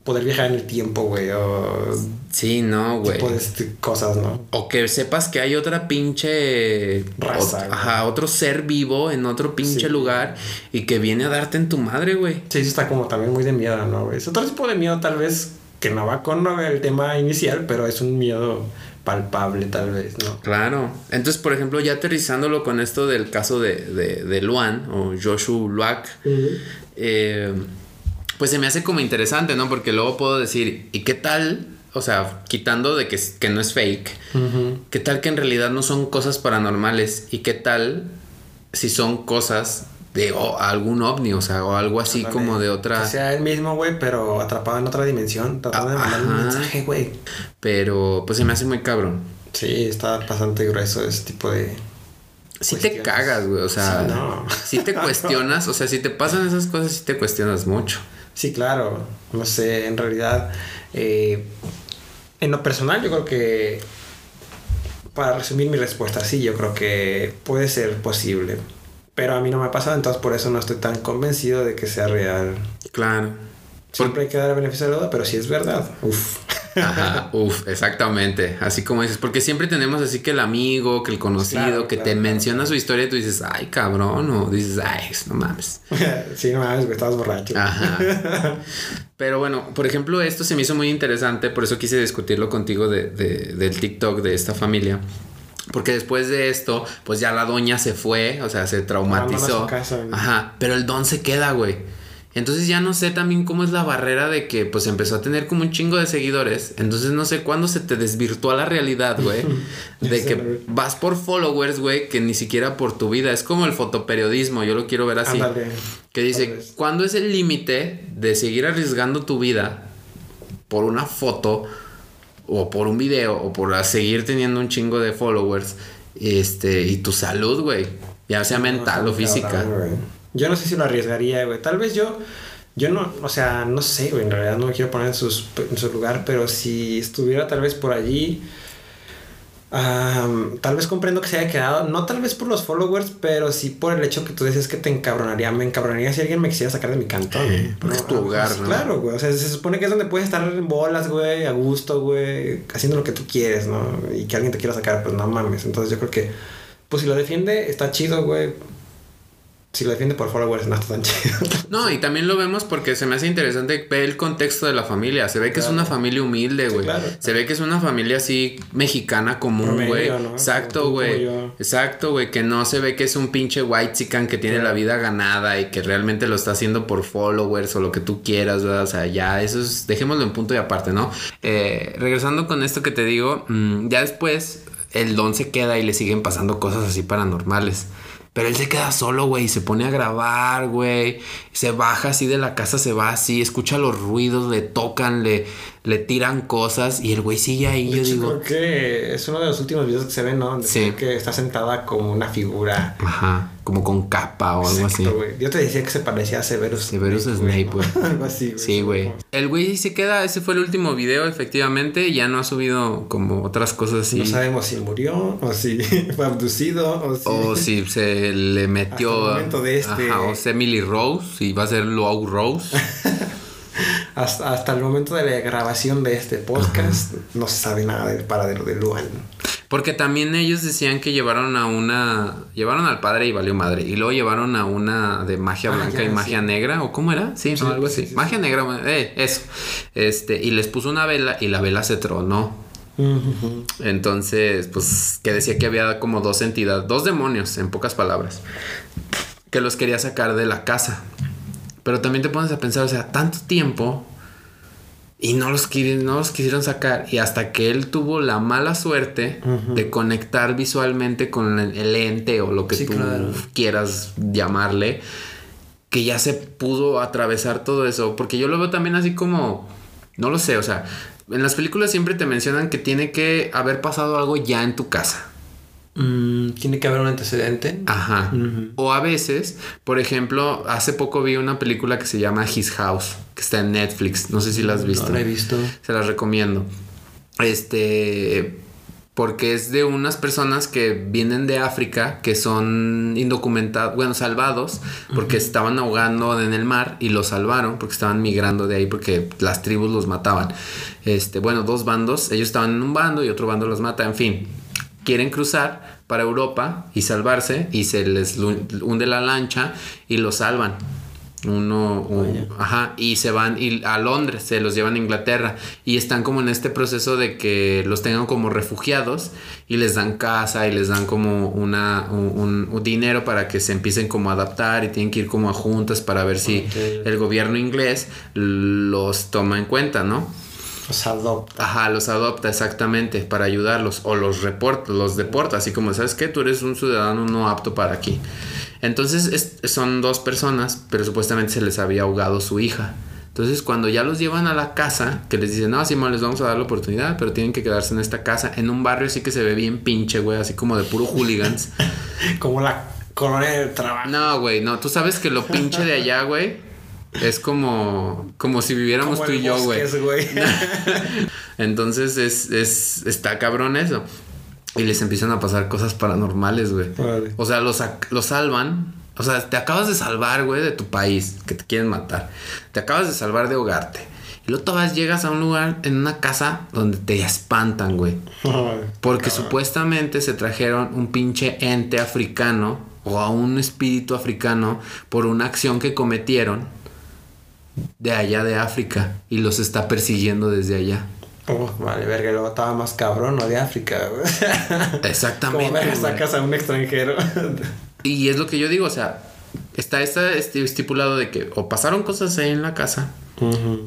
poder viajar en el tiempo, güey, o Sí, no, güey. tipo de este- cosas, ¿no? O que sepas que hay otra pinche Raza, ajá, otro ser vivo en otro pinche Sí. lugar y que viene a darte en tu madre, güey. Sí, eso está como también muy de miedo, ¿no, güey? Es otro tipo de miedo, tal vez, que no va con ¿no? el tema inicial, pero es un miedo palpable, tal vez, ¿no? Claro. Entonces, por ejemplo, ya aterrizándolo con esto del caso de, de, de Luan o Joshua Luak, eh, pues se me hace como interesante, ¿no? Porque luego puedo decir, ¿y qué tal? O sea, quitando de que, que no es fake. ¿qué tal que en realidad no son cosas paranormales? ¿Y qué tal si son cosas de algún ovni? O sea, o algo así como de otra... Que sea el mismo, güey, pero atrapado en otra dimensión, tratando de mandar un mensaje, güey. Pero pues se me hace muy cabrón. Sí, está bastante grueso ese tipo de... Si te Cuestiones. cagas, güey. O sea, Sí, no. si te [laughs] cuestionas, o sea, si te pasan esas cosas, sí te cuestionas mucho. Sí, claro. No sé, en realidad, eh, en lo personal, yo creo que, para resumir mi respuesta, sí, yo creo que puede ser posible. Pero a mí no me ha pasado, entonces por eso no estoy tan convencido de que sea real. Claro. Siempre hay que dar el beneficio de la duda, pero si es verdad, uff. Ajá, uf, exactamente. Así como dices, porque siempre tenemos así que el amigo, que el conocido, Claro, que claro, te claro, menciona su historia y tú dices, ay, cabrón, o dices, ay, no mames. [laughs] sí, no mames, güey, estabas borracho. Ajá. [laughs] Pero bueno, por ejemplo, esto se me hizo muy interesante, por eso quise discutirlo contigo de, de- del TikTok de esta familia. Porque después de esto, pues ya la doña se fue, o sea, se traumatizó. Casa. Ajá, pero el don se queda, güey. Entonces ya no sé también cómo es la barrera de que pues empezó a tener como un chingo de seguidores. Entonces no sé cuándo se te desvirtúa la realidad, güey. [laughs] de que vas por followers, güey, que ni siquiera por tu vida. Es como el fotoperiodismo, yo lo quiero ver así. Ándale. Que dice. ¿cuándo es el límite de seguir arriesgando tu vida por una foto o por un video o por seguir teniendo un chingo de followers este y tu salud, güey? Ya sea mental o física. Yo no sé si lo arriesgaría, güey. Tal vez yo, yo no, o sea, no sé, güey. En realidad no me quiero poner en, sus- en su lugar, pero si estuviera tal vez por allí, am, tal vez comprendo que se haya quedado. No tal vez por los followers, pero sí por el hecho que tú decías que te encabronaría. Me encabronaría si alguien me quisiera sacar de mi cantón. Eh, porque es tu hogar, pues, ¿no? Claro, güey. O sea, se supone que es donde puedes estar en bolas, güey, a gusto, güey, haciendo lo que tú quieres, ¿no? Y que alguien te quiera sacar, pues no mames. Entonces yo creo que, pues si lo defiende, está chido, güey. Si lo defiende por followers, no está tan chido. [laughs] No, y también lo vemos porque se me hace interesante ver el contexto de la familia. Se ve que es una familia humilde, güey. claro. Se ve que es una familia así mexicana común, güey. ¿no? Exacto, güey. Exacto, güey. Que no se ve que es un pinche white chican que tiene la vida ganada y que realmente lo está haciendo por followers o lo que tú quieras, ¿verdad? O sea, ya eso es. Dejémoslo en punto y aparte, ¿no? Eh, regresando con esto que te digo, mm, ya después el don se queda y le siguen pasando cosas así paranormales. Pero él se queda solo, güey, y se pone a grabar, güey. Se baja así de la casa, se va así, escucha los ruidos, le tocan, le, le tiran cosas y el güey sigue ahí. De Yo hecho, digo, creo que es uno de los últimos videos que se ven, ¿no? Donde Sí. que está sentada como una figura. ajá, como con capa o algo así. Güey. Yo te decía que se parecía a Severus. Severus Snape, güey. [laughs] Algo así, güey. Sí, güey. El güey se queda, ese fue el último video, efectivamente. Ya no ha subido como otras cosas así. No sabemos si murió o si [laughs] fue abducido o si... O si [laughs] se le metió. Hasta el momento de este- Ajá, o Emily Rose y va a ser Low Rose. Hasta, hasta el momento de la grabación de este podcast no se sabe nada del paradero de Luan. Porque también ellos decían que llevaron a una. Llevaron al padre y valió madre. Y luego llevaron a una de magia Ah, blanca ya, y magia sí. negra. ¿O cómo era? Sí, no, algo así. sí, sí, magia negra, eh, eso. Este, y les puso una vela y la vela se tronó. Entonces, pues, que decía que había como dos entidades, dos demonios, en pocas palabras, que los quería sacar de la casa. Pero también te pones a pensar, o sea, tanto tiempo y no los, quieren, no los quisieron sacar. Y hasta que él tuvo la mala suerte de conectar visualmente con el, el ente o lo que Sí, tú claro. quieras llamarle, que ya se pudo atravesar todo eso. Porque yo lo veo también así como, no lo sé, o sea, en las películas siempre te mencionan que tiene que haber pasado algo ya en tu casa. Mm, Tiene que haber un antecedente. Ajá. O a veces, por ejemplo, hace poco vi una película que se llama His House, que está en Netflix. No sé si la has visto. No la he visto. Se las recomiendo. Este. Porque es de unas personas que vienen de África, que son indocumentados, bueno, salvados, porque estaban ahogando en el mar y los salvaron, porque estaban migrando de ahí, porque las tribus los mataban. Este, bueno, dos bandos, ellos estaban en un bando y otro bando los mata, en fin. Quieren cruzar para Europa y salvarse y se les hunde la lancha y los salvan. Uno, un- ajá, y se van y a Londres, se los llevan a Inglaterra y están como en este proceso de que los tengan como refugiados y les dan casa y les dan como una, un, dinero para que se empiecen como a adaptar y tienen que ir como a juntas para ver si el gobierno inglés los toma en cuenta, ¿no? Los adopta. Ajá, los adopta exactamente para ayudarlos o los reporta, los deporta, así como, ¿sabes qué? Tú eres un ciudadano no apto para aquí. Entonces es- son dos personas, pero supuestamente se les había ahogado su hija. Entonces cuando ya los llevan a la casa, que les dicen, no, Simón, les vamos a dar la oportunidad, pero tienen que quedarse en esta casa, en un barrio así que se ve bien pinche, güey, así como de puro hooligans. [laughs] Como la colonia del trabajo. No, güey, no, tú sabes que lo pinche de allá, güey, es como, como si viviéramos Como tú y yo, güey. [laughs] Entonces es, es, está cabrón eso. Y les empiezan a pasar cosas paranormales, güey. O sea, los, los salvan. O sea, te acabas de salvar, güey, de tu país, que te quieren matar. Te acabas de salvar de ahogarte. Y luego todavía llegas a un lugar, en una casa, donde te espantan, güey. Porque supuestamente se trajeron un pinche ente africano o a un espíritu africano por una acción que cometieron de allá de África y los está persiguiendo desde allá. Oh, vale, verga, luego estaba más cabrón, ¿no? De África. [laughs] Exactamente. Como verga sacas a un extranjero. Y es lo que yo digo, o sea, está este, estipulado de que o pasaron cosas ahí en la casa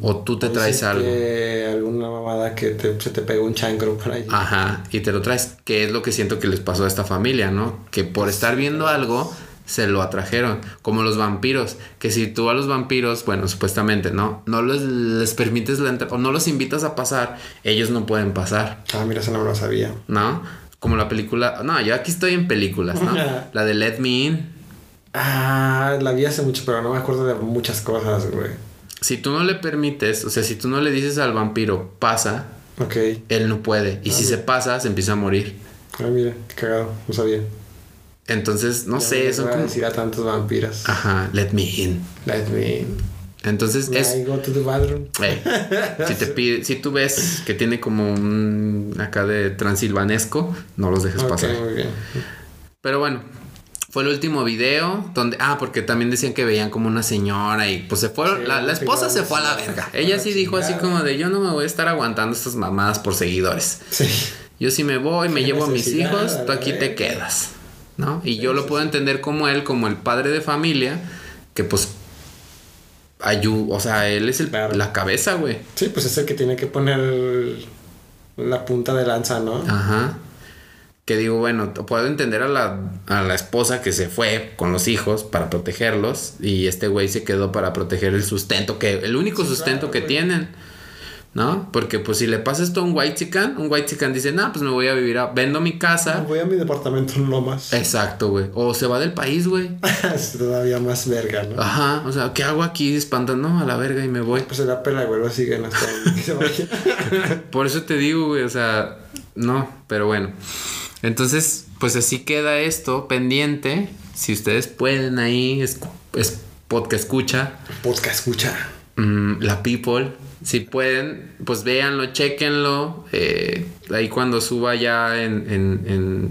o tú te traes algo. Hiciste alguna mamada que te- se te pegó un chancro por ahí. Ajá, y te lo traes, que es lo que siento que les pasó a esta familia, ¿no? Que por estar viendo algo se lo atrajeron, como los vampiros, que si tú a los vampiros, bueno, supuestamente, ¿no? No les, les permites la entrada o no los invitas a pasar, ellos no pueden pasar, Ah, mira, eso no lo sabía. ¿no? Como la película, no, yo aquí estoy en películas, ¿no? [laughs] La de Let Me In. Ah, la vi hace mucho, pero no me acuerdo de muchas cosas, güey. Si tú no le permites, o sea, si tú no le dices al vampiro, pasa, Ok. él no puede. Y si se pasa, se empieza a morir. Ah, mira, qué cagado, no sabía. Entonces, no Ya sé, son como... decir a tantos vampiros. Ajá, let me in. Let me in. Entonces es... I go to the bathroom? eh, si te pide, si tú ves que tiene como un acá de transilvanesco, no los dejes Ok, pasar. muy bien. Pero bueno, fue el último video donde, ah, porque también decían que veían como una señora y pues se fueron, Sí, la, la esposa se fue a la verga. Ella sí dijo así como de, yo no me voy a estar aguantando estas mamadas por seguidores. Sí. Yo sí me voy, me llevo a mis hijos, tú aquí te quedas. ¿No? Y yo lo puedo entender como él, como el padre de familia, que pues ayuda, o sea, él es el, Claro. la cabeza, güey. Sí, pues es el que tiene que poner la punta de lanza, ¿no? Ajá. Que digo, bueno, puedo entender a la, a la esposa que se fue con los hijos para protegerlos y este güey se quedó para proteger el sustento, que el único sustento claro, que güey. tienen. ¿No? Porque pues si le pasa esto a un white chican, un white chican dice, no, pues me voy a vivir a, vendo mi casa. Voy a mi departamento en Lomas. Exacto, güey. O se va del país, güey. [laughs] es todavía más verga, ¿no? Ajá, o sea, ¿qué hago aquí espantando a la verga y me voy? Pues se la pela y vuelve a siguen hasta donde [laughs] se vaya. [laughs] Por eso te digo, güey, o sea, no, pero bueno. Entonces, pues así queda esto pendiente. Si ustedes pueden ahí, es, es podcast escucha, Podcast escucha. mm, la people. Si pueden, pues véanlo, chequenlo. eh, ahí cuando suba ya en, en- en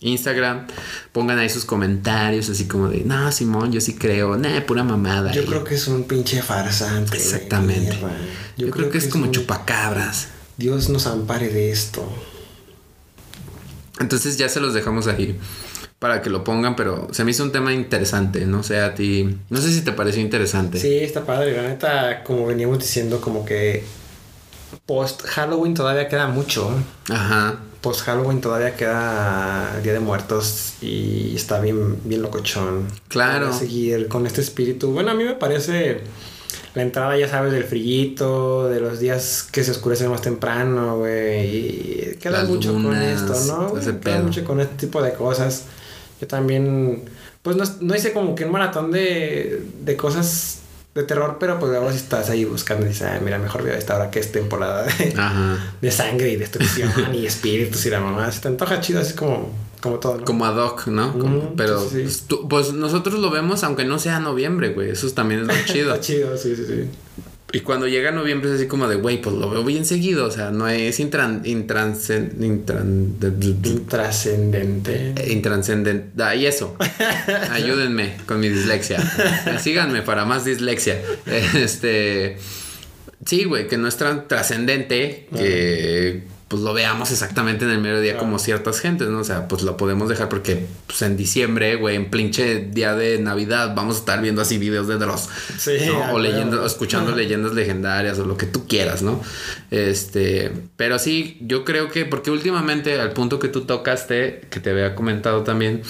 Instagram, pongan ahí sus comentarios, así como de, no, Simón, yo sí creo, nah, pura mamada. Yo ahí". creo que es un pinche farsante. Exactamente. mierda. Yo, creo, que es como un- chupacabras. Dios nos ampare de esto. Entonces ya se los dejamos ahí para que lo pongan, pero se me hizo un tema interesante, no sé a ti, no sé si te pareció interesante. Sí, está padre. La neta, como veníamos diciendo, como que post Halloween todavía queda mucho. Ajá. Post Halloween todavía queda Día de Muertos y está bien, bien locochón. Claro. Para seguir con este espíritu. Bueno, a mí me parece la entrada, ya sabes, del frillito, de los días que se oscurecen más temprano, güey. Y queda Las mucho con esto, ¿no? Queda pedo. mucho con este tipo de cosas. Yo también, pues no, no hice como que un maratón de, de cosas de terror, pero pues luego si estás ahí buscando y dices, "Ah, mira, mejor veo esta hora que es temporada de, sangre y destrucción y espíritus y la mamá. Se te antoja chido, así como, como todo, ¿no? Como ad hoc, ¿no? Como- pero sí, sí. Pues, tú- pues nosotros lo vemos aunque no sea noviembre, güey. Eso también es lo [laughs] chido. Está chido, sí, sí, sí. Y cuando llega noviembre es así como de, güey, pues lo veo bien seguido. O sea, no es intran, intransen- intran- de- de- de- Intrascendente. Intranscendente. Ah, y eso. [laughs] Ayúdenme con mi dislexia. Eh, Síganme para más dislexia. Este. Sí, güey, que no es tan trascendente que pues lo veamos exactamente en el mero día como ciertas gentes, ¿no? O sea, pues lo podemos dejar porque pues en diciembre, güey, en pinche día de Navidad vamos a estar viendo así videos de Dross. Sí, ¿no? O leyendo, o escuchando leyendas legendarias o lo que tú quieras, ¿no? Este, pero sí, yo creo que porque últimamente al punto que tú tocaste, que te había comentado también,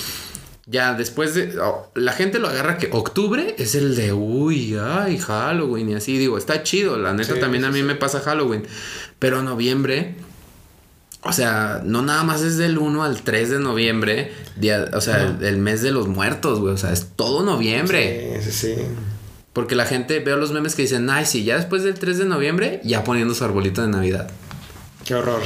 ya después de oh, la gente lo agarra que octubre es el de uy, ay, Halloween y así digo, está chido, la neta Sí, también a mí sí. me pasa Halloween, pero noviembre o sea, no nada más es del 1 al 3 de noviembre, día, o sea, el, el mes de los muertos, güey, o sea, es todo noviembre. Sí, sí, sí. Porque la gente veo los memes que dicen, ay, sí, ya después del 3 de noviembre, ya poniendo su arbolito de Navidad. Qué horror.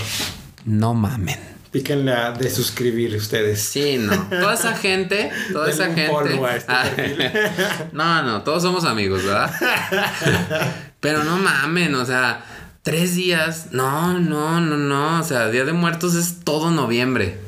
No mamen. Píquenle a de suscribir ustedes. Sí, no. Toda esa gente, toda Denle esa un gente. a este Ah, [laughs] no, no, todos somos amigos, ¿verdad? [laughs] Pero no mamen, o sea, tres días. No, no, no, no. O sea, Día de Muertos es todo noviembre.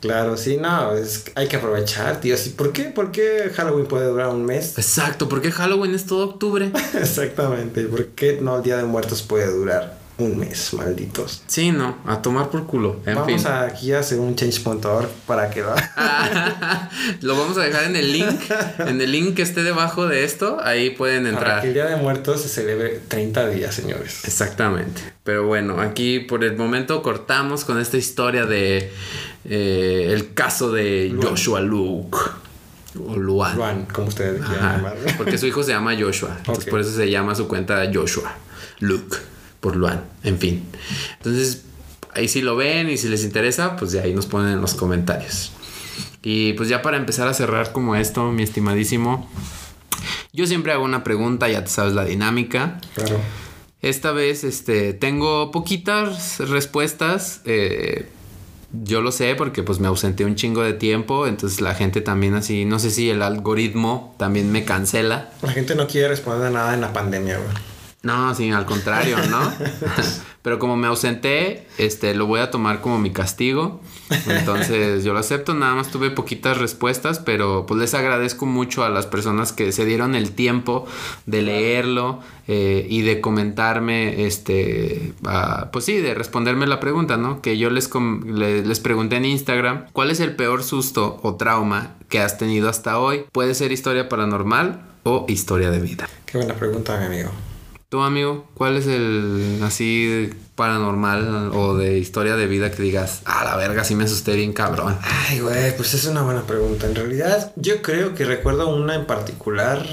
Claro, sí, no, es, hay que aprovechar, tío. Sí, ¿Por qué? ¿Por qué Halloween puede durar un mes? [laughs] Exacto, porque Halloween es todo octubre. Exactamente. ¿Por qué no el Día de Muertos puede durar un mes, malditos? Sí, no, a tomar por culo. En Vamos fin. a aquí a hacer un change.org para que va. [laughs] Lo vamos a dejar en el link, en el link que esté debajo de esto, ahí pueden Para entrar. que el Día de Muertos se celebre 30 días, señores. Exactamente. Pero bueno, aquí por el momento cortamos con esta historia de eh, el caso de Luan. Joshua Luke. O Luan. Juan, como ustedes quieran llamarlo. porque su hijo se llama Joshua. Entonces por eso se llama su cuenta Joshua. Luke. Por Luan. En fin. Entonces, ahí si lo ven y si les interesa, pues de ahí nos ponen en los comentarios. Y pues ya para empezar a cerrar como esto, mi estimadísimo. Yo siempre hago una pregunta, ya te sabes la dinámica. Claro. Esta vez este, tengo poquitas respuestas. eh, yo lo sé porque pues me ausenté un chingo de tiempo. Entonces la gente también así, no sé si el algoritmo también me cancela. La gente no quiere responder a nada en la pandemia, güey. No, sí, al contrario, ¿no? [laughs] Pero como me ausenté, este, lo voy a tomar como mi castigo. Entonces yo lo acepto, nada más tuve poquitas respuestas, pero pues les agradezco mucho a las personas que se dieron el tiempo de leerlo eh, y de comentarme, este, pues sí, de responderme la pregunta, ¿no? Que yo les, com- le- les pregunté en Instagram, ¿cuál es el peor susto o trauma que has tenido hasta hoy? Puede ser historia paranormal o historia de vida. Qué buena pregunta, mi amigo. Tú, amigo, ¿cuál es el así paranormal o de historia de vida que digas, a la verga, sí me asusté bien cabrón? Ay, güey, pues es una buena pregunta. En realidad, yo creo que recuerdo una en particular.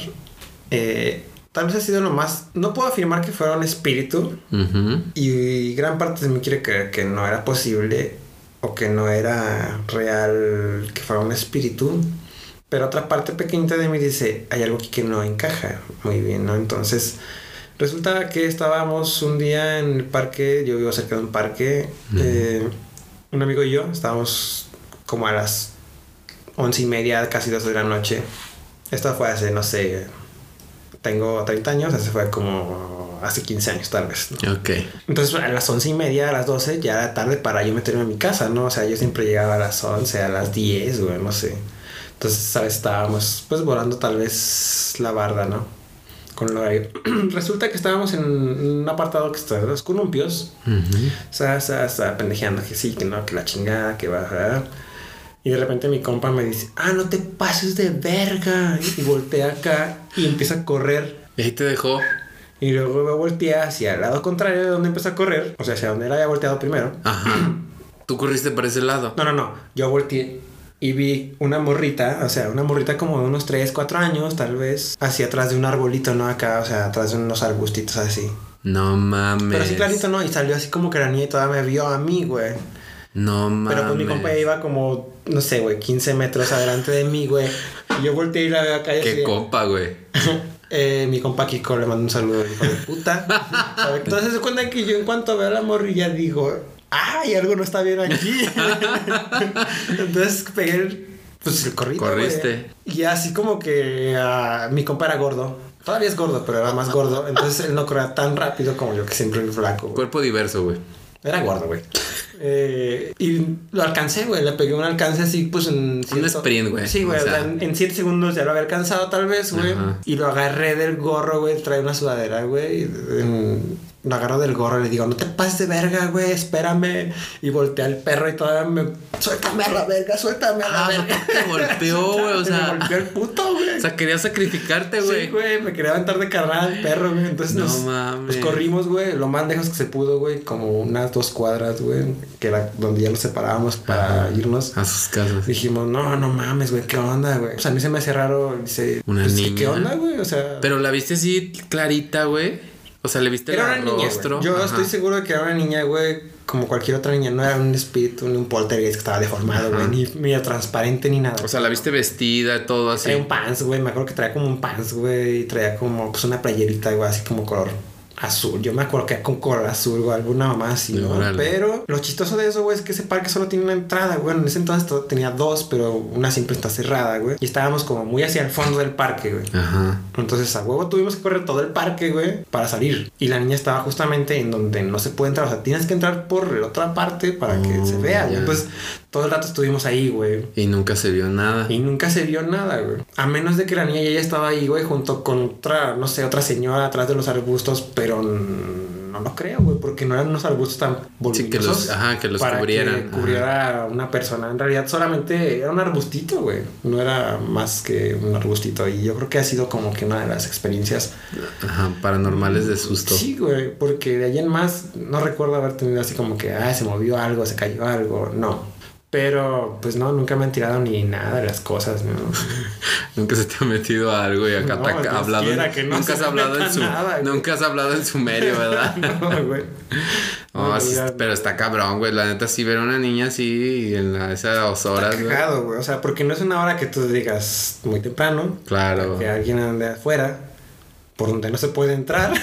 eh, tal vez ha sido lo más. No puedo afirmar que fuera un espíritu. Y gran parte de mí quiere creer que no era posible. O que no era real que fuera un espíritu. Pero otra parte pequeñita de mí dice: hay algo aquí que no encaja muy bien, ¿no? Entonces. Resulta que estábamos un día en el parque, yo vivo cerca de un parque, eh, un amigo y yo estábamos como a las once y media, casi dos de la noche. Esto fue hace, no sé, tengo 30 años, hace fue como hace 15 años tal vez. ¿no? Ok. Entonces a las once y media, a las 12 ya era tarde para yo meterme en mi casa, ¿no? O sea, yo siempre llegaba a las 11, a las 10, güey, no sé. Entonces, ¿sabes? Estábamos pues volando tal vez la barda, ¿no? Con. [clears throat] Resulta que estábamos en un apartado que está los columpios. Ujú. O sea, está, está pendejeando que sí, que no, que la chingada, que va. Y de repente mi compa me dice, ah, no te pases de verga. Y voltea acá y empieza a correr. Y ahí te dejó. Y luego me volteé hacia el lado contrario de donde empezó a correr. O sea, hacia donde él había volteado primero. Ajá. [clears throat] Tú corriste para ese lado. No, no, no. Yo volteé y vi una morrita, o sea, una morrita como de unos 3, 4 años, tal vez, hacia atrás de un arbolito, ¿no? Acá, o sea, atrás de unos arbustitos así. No mames. Pero así clarito, ¿no? Y salió así como que la niña y todavía me vio a mí, güey. No mames. Pero pues mi compa iba como, no sé, güey, 15 metros adelante de mí, güey. Y yo volteé y la veo acá y Qué así, compa, güey. [laughs] eh, mi compa Kiko le mando un saludo, hijo de puta. ¿Sabe? [laughs] Entonces se cuenta que yo en cuanto veo a la morrilla digo, ¡ay! Algo no está bien aquí. [laughs] Entonces pegué el, pues, el corrido. Corriste. Y así como que ah, mi compa era gordo. Todavía es gordo, pero era más gordo. Entonces él no corría tan rápido como yo, que siempre fui flaco. güey. Cuerpo diverso, güey. Era gordo, güey. Eh, y lo alcancé, güey. Le pegué un alcance así, pues en. sprint, güey. Sí, güey. O sea, en 7 segundos ya lo había alcanzado, tal vez, güey. Y lo agarré del gorro, güey. Trae una sudadera, güey. en- Lo agarro del gorro y le digo, no te pases de verga, güey. Espérame. Y volteé al perro y todavía me. Suéltame a la verga, suéltame a la Ah, verga. te [laughs] golpeó, güey. O me sea. golpeó el puto, güey. O sea, quería sacrificarte, güey. Sí, güey, me quería aventar de carnal al perro, güey. Entonces No nos, mames. nos corrimos, güey, lo más lejos que se pudo, güey, como unas dos cuadras, güey, que era donde ya nos separábamos para Ajá. irnos. A sus casas. Dijimos, no, no mames, güey, ¿qué onda, güey? O sea, a mí se me hace raro, dice, Una pues, niña. ¿qué onda, güey? O sea, Pero la viste así clarita, güey. O sea, le viste era el niña, rostro. Yo estoy seguro de que era una niña, güey, como cualquier otra niña. No era un espíritu, ni un poltergeist que estaba deformado, güey, ni medio transparente, ni nada. O sea, la viste vestida, todo así. Traía un pants, güey. Me acuerdo que traía como un pants, güey. Y traía como pues una playerita, güey, así como color azul. Yo me acuerdo que era con color azul o alguna mamá así, ¿no? Pero lo chistoso de eso, güey, es que ese parque solo tiene una entrada, güey. En ese entonces to- tenía dos, pero una siempre está cerrada, güey. Y estábamos como muy hacia el fondo del parque, güey. Ajá. Entonces a huevo tuvimos que correr todo el parque, güey, para salir. Y la niña estaba justamente en donde no se puede entrar. O sea, tienes que entrar por la otra parte para que Oh, se vea, güey. ya. Todo el rato estuvimos ahí, güey. Y nunca se vio nada. Y nunca se vio nada, güey. A menos de que la niña ya estaba ahí, güey, junto con otra, no sé, otra señora atrás de los arbustos, pero no lo creo, güey, porque no eran unos arbustos tan Sí, que los- voluminosos. ajá, que los para cubrieran, Que cubriera a una persona. En realidad solamente era un arbustito, güey. No era más que un arbustito. Y yo creo que ha sido como que una de las experiencias. Ajá, paranormales de susto. Sí, güey, porque de ahí en más no recuerdo haber tenido así como que, ah, se movió algo, se cayó algo. No. Pero, pues no, nunca me han tirado ni nada de las cosas, ¿no? [laughs] Nunca se te ha metido algo y acá No, te ha hablado. que no nunca se has hablado en su. nada, nunca has hablado en sumerio, ¿verdad? [laughs] no, güey. [laughs] No, pero está cabrón, güey. La neta, sí ver a una niña así en la, esas horas, Está güey. O sea, porque no es una hora que tú digas muy temprano. Claro. Que alguien ande afuera, por donde no se puede entrar.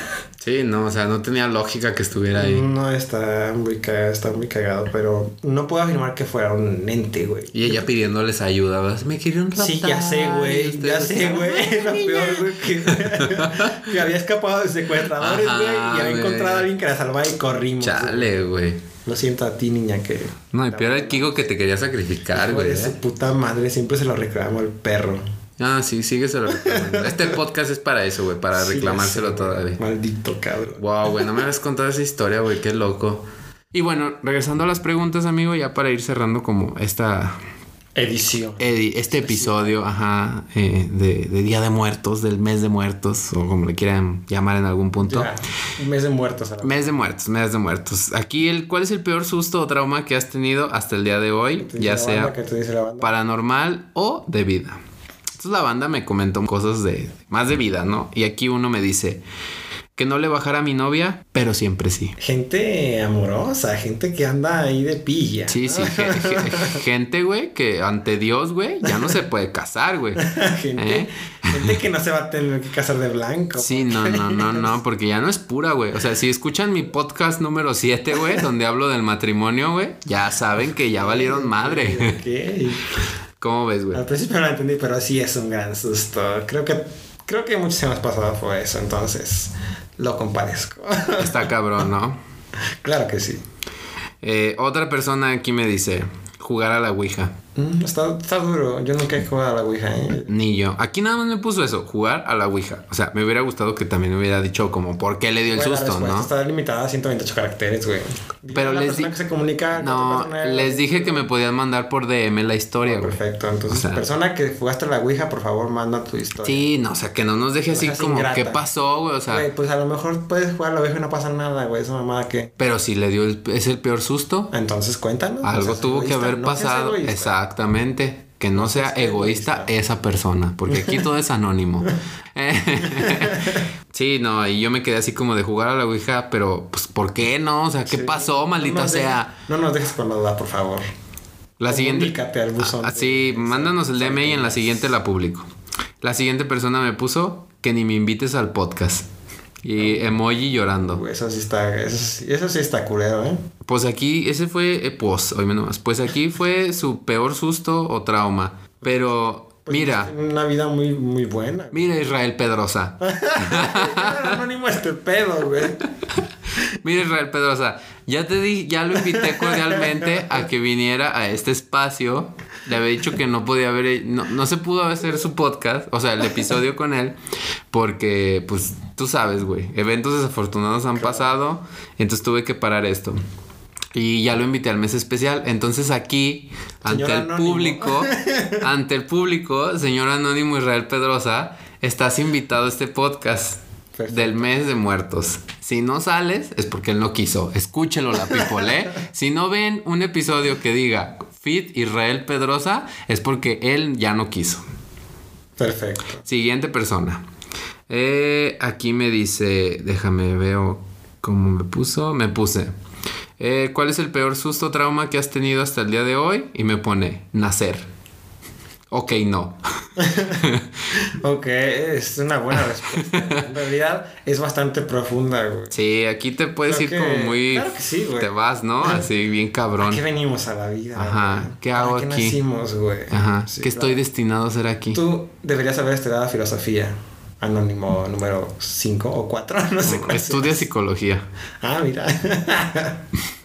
Sí, no, o sea, no tenía lógica que estuviera ahí. No está muy cagado, está muy cagado, pero no puedo afirmar que fuera un ente, güey. Y ella pidiéndoles ayuda, ¿verdad? Me querían raptar. Sí, ya sé, güey. Ya sé, güey. "Ay, [laughs] Lo niña". peor, güey, que, [laughs] que había escapado de secuestradores, Ajá, güey. Y había güey. encontrado a alguien que la salvaba y corrimos. Chale, güey. Lo siento a ti, niña, que. No, y peor el Kiko que te quería sacrificar, Hijo güey. de su ¿eh? puta madre, siempre se lo reclamo el perro. Ah, sí, sígueselo reclamando. Este [laughs] podcast es para eso, güey, para Sí, reclamárselo todavía. Maldito cabrón. Wow, güey, no me habías contado esa historia, güey, qué loco. Y bueno, regresando a las preguntas, amigo, ya para ir cerrando como esta, Edición. edi- este episodio, ajá, eh, de, de Día de Muertos, del mes de muertos, o como le quieran llamar en algún punto. Ya, un mes de muertos Mes de muertos, mes de muertos. Aquí, el, ¿cuál es el peor susto o trauma que has tenido hasta el día de hoy? Ya sea banda. paranormal o de vida. Entonces la banda me comentó cosas de más de vida, ¿no? Y aquí uno me dice que no le bajara a mi novia, pero siempre sí. Gente amorosa, gente que anda ahí de pilla. Sí, sí, ge- ge- gente, güey, que ante Dios, güey, ya no se puede casar, güey. [laughs] gente, ¿Eh? gente que no se va a tener que casar de blanco. Sí, no, no, no, no, [laughs] porque ya no es pura, güey. O sea, si escuchan mi podcast número 7, güey, donde hablo del matrimonio, güey, ya saben que ya valieron madre. Ok. ¿Cómo ves, güey? Al principio no lo entendí, pero sí es un gran susto. Creo que creo que muchos años pasados fue eso, entonces lo compadezco. [laughs] Está cabrón, ¿no? claro que sí. Eh, otra persona aquí me dice, jugar a la Ouija. Mm, está, está duro. Yo nunca he jugado a la Ouija. ¿eh? Ni yo. Aquí nada más me puso eso, jugar a la Ouija. O sea, me hubiera gustado que también me hubiera dicho como por qué le dio el Bueno, susto, ¿no? Está limitada a 128 caracteres, güey. Pero les persona di- que se comunica No, les dije que me podían mandar por DM la historia, güey. Perfecto. Entonces, O sea- persona que jugaste a la Ouija, por favor, manda tu historia. Sí, no, o sea, que no nos deje así como, ingrata. ¿qué pasó, güey? O sea, Güey, pues a lo mejor puedes jugar a la Ouija y no pasa nada, güey. Esa mamada que. pero si le dio el, es el peor susto, Entonces cuéntanos. algo tuvo que haber no pasado. egoísta. Exactamente. Que no sea egoísta esa persona, porque aquí todo es anónimo. [laughs] sí, no, y yo me quedé así como de jugar a la Ouija, pero pues ¿por qué no? O sea, ¿qué Sí. pasó, maldita sea? dejes- no nos dejes con la duda, por favor. La siguiente. Al buzón. Ah, sí, mándanos el DM y en la siguiente la publico. La siguiente persona me puso que ni me invites al podcast. Y emoji llorando. Eso sí está, eso sí, eso sí está culero, ¿eh? Pues aquí, ese fue, eh, pues, oíme nomás. Pues aquí fue su peor susto o trauma. Pero, Pues mira, Una vida muy, muy buena. mira Israel Pedrosa. [laughs] Anónimo este pedo, güey. Mira Israel Pedrosa, ya te di, ya lo invité cordialmente a que viniera a este espacio. Le había dicho que no podía haber, no, no se pudo hacer su podcast, o sea, el episodio con él, porque, pues, tú sabes, güey, eventos desafortunados han pasado, entonces tuve que parar esto. Y ya lo invité al mes especial. Entonces aquí, ante el Anónimo. público, [laughs] ante el público, señor Anónimo Israel Pedrosa, estás invitado a este podcast Perfecto. del mes de muertos. Si no sales, es porque él no quiso. Escúchelo la people, ¿eh? [laughs] Si no ven un episodio que diga Fit Israel Pedrosa, es porque él ya no quiso. Perfecto. Siguiente persona. Eh, aquí me dice, déjame veo cómo me puso. Me puse. eh, ¿Cuál es el peor susto o trauma que has tenido hasta el día de hoy? Y me pone nacer. Ok, no. [laughs] Ok, es una buena respuesta. En realidad es bastante profunda, güey. Sí, aquí te puedes Creo ir que- como muy. claro que sí, güey. Te vas, ¿no? Así bien [laughs] ¿A cabrón. qué venimos a la vida? Ajá, güey? ¿qué ¿Para hago qué aquí? nacimos, güey? Ajá. Sí, ¿Qué estoy destinado a hacer aquí? Tú deberías haber estudiado filosofía. Anónimo número 5 o 4, [laughs] no sé cuál. Estudia psicología. Ah, mira.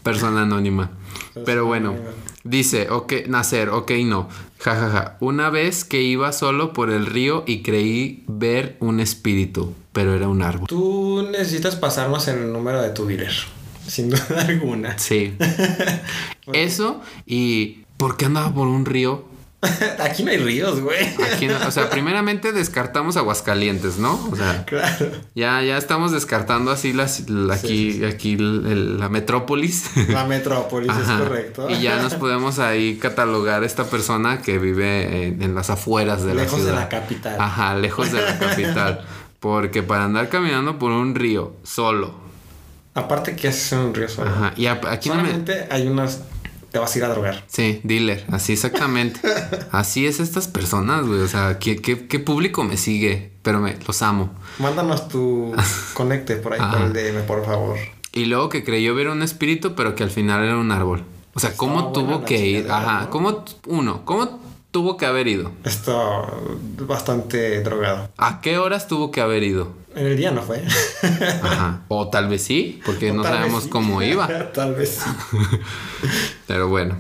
Persona anónima. Persona Pero bueno, anónima. Dice, ok, nacer, ok, no. Ja, ja, ja. Una vez que iba solo por el río y creí ver un espíritu, pero era un árbol. Tú necesitas pasarnos el número de tu dealer. [laughs] Sin duda alguna. Sí. [laughs] Eso y ¿por qué andaba por un río? [laughs] Aquí no hay ríos, güey. Aquí no- o sea, [laughs] primeramente descartamos Aguascalientes, ¿no? O sea, Claro. ya, ya estamos descartando así las, la- aquí, Sí, sí, aquí el- el- la metrópolis. La metrópolis Ajá. es correcto. Y ya nos podemos ahí catalogar esta persona que vive en, en las afueras de la Lejos ciudad. de la capital. Ajá, lejos de la [laughs] capital. Porque para andar caminando por un río solo. Aparte que haces en un río solo. Ajá. Y a- aquí no me. Solamente hay unas... Te vas a ir a drogar. Sí, dealer, así exactamente. [laughs] Así es estas personas, güey. O sea, ¿qué, qué, qué público me sigue? Pero me los amo. Mándanos tu [laughs] conecte por ahí por el DM, por favor. Y luego que creyó ver un espíritu, pero que al final era un árbol. O sea, ¿cómo tuvo que ir? Ajá. ¿Cómo, uno, cómo tuvo que haber ido? Está bastante drogado. ¿A qué horas tuvo que haber ido? En el día no fue. [laughs] Ajá. O tal vez sí, porque no sabemos sí. cómo iba. [laughs] Tal vez. [laughs] Pero bueno.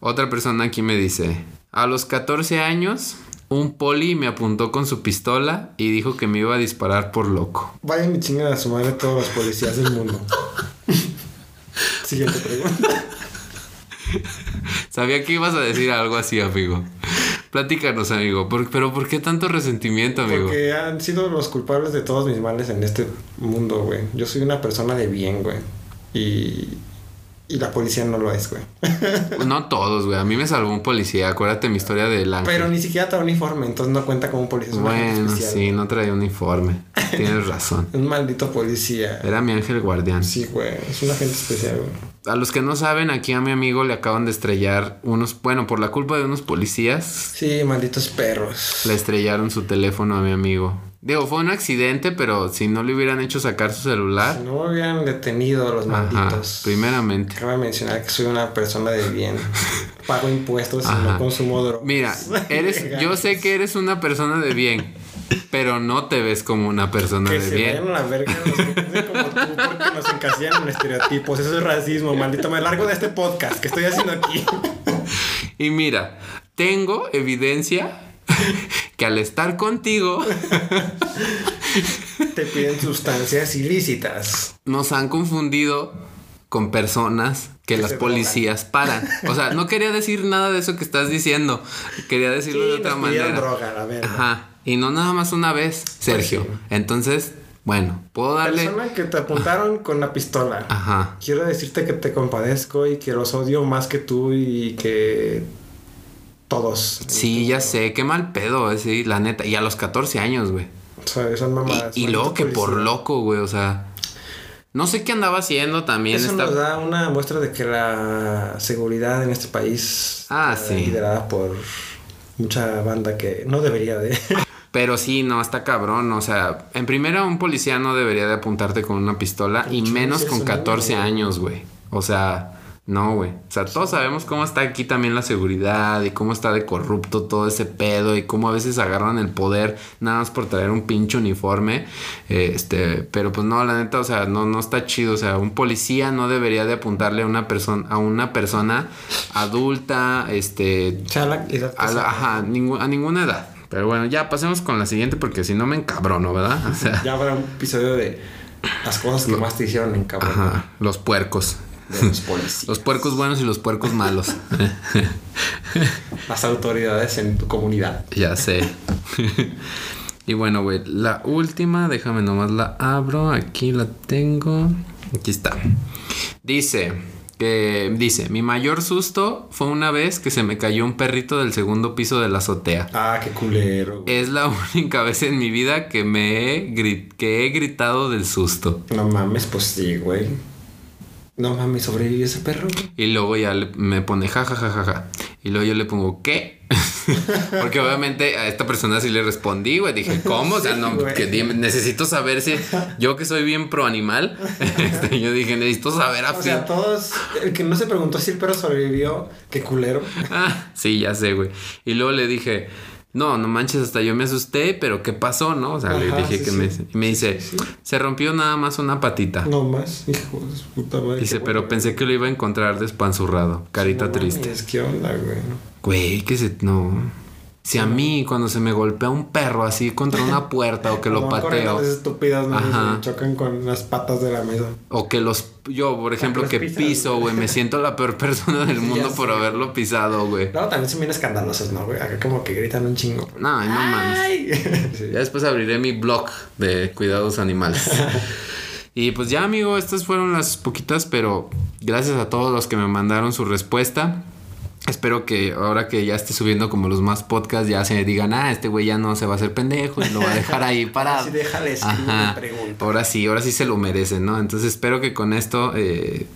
Otra persona aquí me dice, a los 14 años, un poli me apuntó con su pistola y dijo que me iba a disparar por loco. Vayan mi chingada a su madre todos los policías del mundo. Siguiente pregunta. Sabía que ibas a decir algo así, amigo. Platícanos, amigo. ¿Por- pero ¿por qué tanto resentimiento, amigo? Porque han sido los culpables de todos mis males en este mundo, güey. Yo soy una persona de bien, güey. Y, y la policía no lo es, güey. [laughs] No todos, güey. A mí me salvó un policía. Acuérdate mi historia del ángel. Pero ni siquiera trae uniforme, entonces no cuenta como un policía. Es Bueno, especial, sí, güey. no traía uniforme. Tienes [laughs] razón. Un maldito policía. Era mi ángel guardián. Sí, güey. Es un agente especial, güey. A los que no saben, aquí a mi amigo le acaban de estrellar unos, bueno, por la culpa de unos policías, Sí, malditos perros. le estrellaron su teléfono a mi amigo. Digo, fue un accidente, pero si no le hubieran hecho sacar su Si celular, no me hubieran detenido los ajá, malditos. primeramente. Cabe mencionar que soy una persona de bien. [laughs] Pago impuestos y no consumo drogas. Mira, eres, [laughs] yo sé que eres una persona de bien, pero no te ves como una persona Que de se bien. vayan a la verga los que como tú porque nos encasillan en estereotipos. Eso es racismo, maldito. Me largo de este podcast que estoy haciendo aquí. Y mira, tengo evidencia que al estar contigo Te piden sustancias ilícitas. nos han confundido con personas que Que las policías paran. O sea, no quería decir nada de eso que estás diciendo. Quería decirlo de otra nos manera. droga, la verga. Ajá. Y no nada más una vez, Sergio. sí. Entonces, bueno, puedo darle. Persona que te apuntaron con la pistola. Ajá. Quiero decirte que te compadezco y que los odio más que tú y que todos. Sí, ya sé, qué mal pedo, eh, sí, la neta. Y a los 14 años, güey. O sea, son Y, mamadas. y luego que por loco, güey, o sea. No sé qué andaba haciendo también. Eso esta- nos da una muestra de que la seguridad en este país Ah, está sí. liderada por mucha banda que no debería de. [laughs] Pero sí, no, está cabrón. O sea, en primera, un policía no debería de apuntarte con una pistola y menos con es un 14 niño, güey. años, güey. O sea, no, güey. O sea, todos sabemos cómo está aquí también la seguridad y cómo está de corrupto todo ese pedo y cómo a veces agarran el poder nada más por traer un pinche uniforme. Eh, Este, pero pues no, la neta, o sea, no, no está chido. O sea, un policía no debería de apuntarle a una persona, a una persona adulta, este, O sea, la edad que a, la- ajá, ningú- a ninguna edad. Pero bueno, ya pasemos con la siguiente porque si no me encabrono, ¿verdad? [laughs] O sea, Ya habrá un episodio de las cosas que más te hicieron en cabrón ajá, los puercos. De los policías. Los puercos buenos y los puercos malos. [laughs] Las autoridades en tu comunidad. ya sé. y bueno, güey, la última, déjame nomás la abro. Aquí la tengo. Aquí está. Dice que dice, mi mayor susto fue una vez que se me cayó un perrito del segundo piso de la azotea. Ah, qué culero. güey. Es la [laughs] única vez en mi vida que me he, que he gritado del susto. No mames, pues sí, güey. No mames, sobrevivió ese perro. Y luego ya le- me pone ja, ja, ja, ja, ja. Y luego yo le pongo, ¿qué? [laughs] Porque obviamente a esta persona sí le respondí, güey. Dije, ¿cómo? O sea, no, que necesito saber si yo que soy bien pro animal. [laughs] este, yo dije, necesito saber a O fin. sea, todos. El que no se preguntó si el perro sobrevivió, qué culero. Ah, sí, ya sé, güey. Y luego le dije, no, no manches, hasta yo me asusté, pero ¿qué pasó, no? O sea, le dije sí, que sí. me... Y me dice, Sí, se rompió nada más una patita. No más, hijo de puta madre. Dice, pero pensé que lo iba a encontrar despanzurrado. Carita No triste. mames, ¿Qué onda, güey? Güey, que se... No... Si a mí, cuando se me golpea un perro así contra una puerta o que lo pateo, estúpidas, ¿no? Ajá. Y se chocan con las patas de la mesa. o que los... Yo, por ejemplo, que pisas, piso, güey. me siento la peor persona del [laughs] mundo por sé. haberlo pisado, güey. Luego también son bien escandalosos, ¿no, güey? Acá como que gritan un chingo. No, no mames. [laughs] Ya después abriré mi blog de cuidados animales. [laughs] y pues ya, amigo, estas fueron las poquitas, pero gracias a todos los que me mandaron su respuesta. Espero que ahora que ya esté subiendo como los más podcasts, ya se digan, ah, este güey ya no se va a hacer pendejo y lo va a dejar ahí [laughs] parado. Así déjale pregunta. Ahora sí, ahora sí se lo merecen, ¿no? Entonces espero que con esto, eh,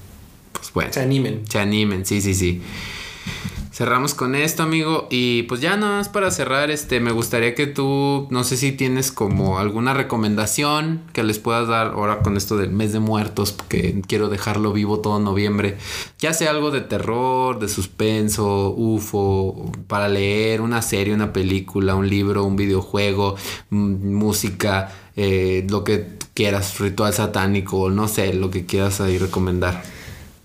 pues bueno, Se animen. se animen, sí, sí, sí. Cerramos con esto, amigo. Y pues ya nada más para cerrar, este, me gustaría que tú, no sé si tienes como alguna recomendación que les puedas dar ahora con esto del mes de muertos, porque quiero dejarlo vivo todo noviembre. Ya sea algo de terror, de suspenso, UFO, para leer, una serie, una película, un libro, un videojuego, mm, música, eh, lo que quieras, ritual satánico, no sé, lo que quieras ahí recomendar.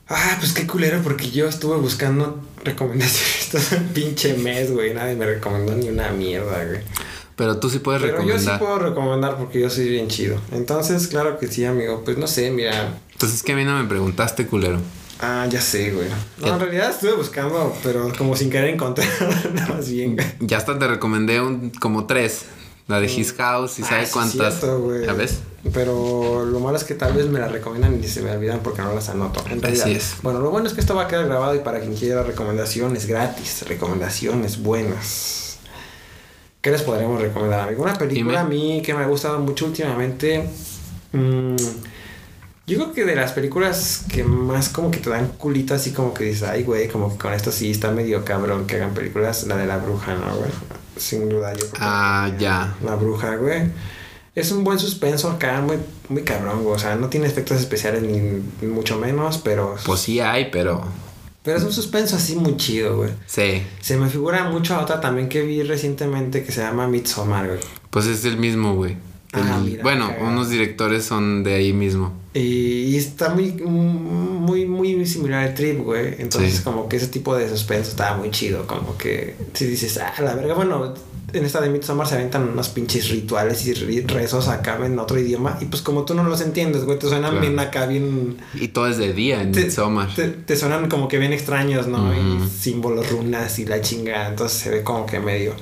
Ah, pues qué culero, porque yo estuve buscando recomendaciones todo [laughs] el pinche mes, güey. Nadie me recomendó ni una mierda, güey. Pero tú sí puedes Pero yo sí recomendar. puedo recomendar porque yo soy bien chido. Entonces, claro que sí, amigo. Pues no sé, mira. Pues es que a mí no me preguntaste, culero. Ah, ya sé, güey. No, en realidad estuve buscando, pero como sin querer encontrar [laughs] nada más bien, güey. Ya hasta te recomendé un, como tres. La de His House y Ah, sabes sí, cuántas. ¿Ya ves? Pero lo malo es que tal vez me las recomiendan y se me olvidan porque no las anoto. En realidad. Así es. Bueno, lo bueno es que esto va a quedar grabado y para quien quiera recomendaciones gratis, recomendaciones buenas. ¿Qué les podremos recomendar, amigo? Una película Dime. a mí que me ha gustado mucho últimamente. mm, yo creo que de las películas que más como que te dan culito así como que dices, ay, güey, como que con esto sí está medio cabrón que hagan películas, la de la bruja, ¿no, güey? Sin duda, yo creo que- Ah, ya. la bruja, güey. Es un buen suspenso acá, muy, muy cabrón, güey. O sea, no tiene efectos especiales ni mucho menos, pero. Pues sí hay, pero. Pero es un suspenso así muy chido, güey. Sí. Se me figura mucho a otra también que vi recientemente que se llama Midsommar, güey. Pues es el mismo, güey. Ah, El- mira, bueno, unos directores son de ahí mismo. Y, y está muy, muy, muy similar al trip, güey. Entonces, Sí. como que ese tipo de suspenso estaba muy chido. Como que si dices, ah, la verga, bueno, en esta de Midsommar se aventan unos pinches rituales y rezos acá en otro idioma. Y pues, como tú no los entiendes, güey, te suenan Claro. bien acá, bien. Y todo es de día en Te, Midsommar. te, te suenan como que bien extraños, ¿no? Y símbolos, runas y la chingada. Entonces se ve como que medio,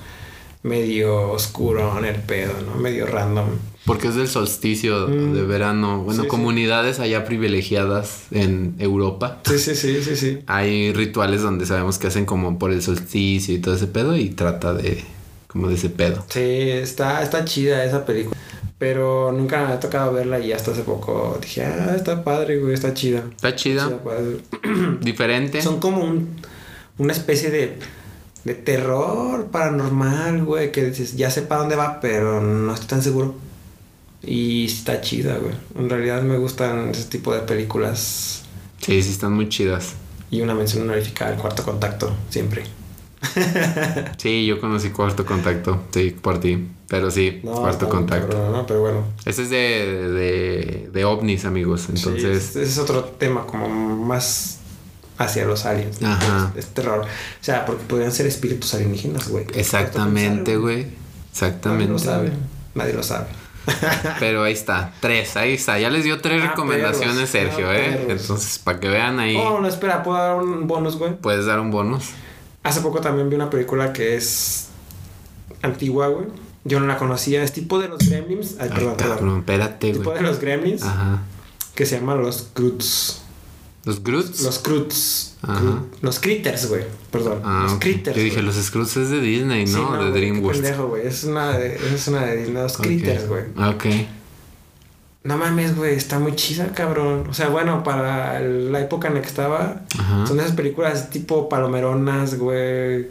medio oscuro en el pedo, ¿no? Medio random. Porque es del solsticio Mm. de verano. Bueno, Sí, sí. comunidades allá privilegiadas en Europa. Sí, sí, sí, sí, sí. Hay rituales donde sabemos que hacen como por el solsticio y todo ese pedo y trata de como de ese pedo. Sí, está, está chida esa película. Pero nunca me ha tocado verla y hasta hace poco dije, ah, está padre, güey, está chida. Está chida, [clears throat] diferente. Son como un, una especie de, de terror paranormal, güey, que dices, ya sé para dónde va, pero no estoy tan seguro. Y está chida, güey. En realidad me gustan ese tipo de películas. Sí, sí, están muy chidas. Y una mención honorífica al cuarto contacto, siempre. [laughs] Sí, yo conocí Cuarto Contacto, sí, por ti. Pero sí, No, Cuarto Contacto. cabrón, ¿no? Pero bueno. Ese es de, de, de ovnis, amigos. Entonces, Sí, ese es otro tema como más hacia los aliens. Ajá. Es, es terror. O sea, porque podrían ser espíritus alienígenas, güey. exactamente, güey. Nadie Exactamente. lo sabe. Nadie lo sabe. [laughs] Pero ahí está, tres, ahí está. Ya les dio tres Ah, recomendaciones, perros, Sergio, ah, ¿eh? perros. Entonces, para que vean ahí, Oh, no, espera, ¿puedo dar un bonus, güey? puedes dar un bonus. Hace poco también vi una película que es antigua, güey. Yo no la conocía. Es tipo de los Gremlins. Ay, Ay, perdón, perdón. espérate, Tipo güey. de los Gremlins Ajá. que se llaman los Croods. ¿Los Groots? Los. Crud- Los Critters, güey. Perdón. Ah, los ok. Critters. Yo dije, los Scroots es de Disney, Sí, ¿no? de qué DreamWorks. pendejo, güey. Es una de, es una de Disney. Los. Critters, güey. Ok. No mames, güey. Está muy chida, cabrón. O sea, bueno, para la época en la que estaba, Ajá. son esas películas tipo palomeronas, güey.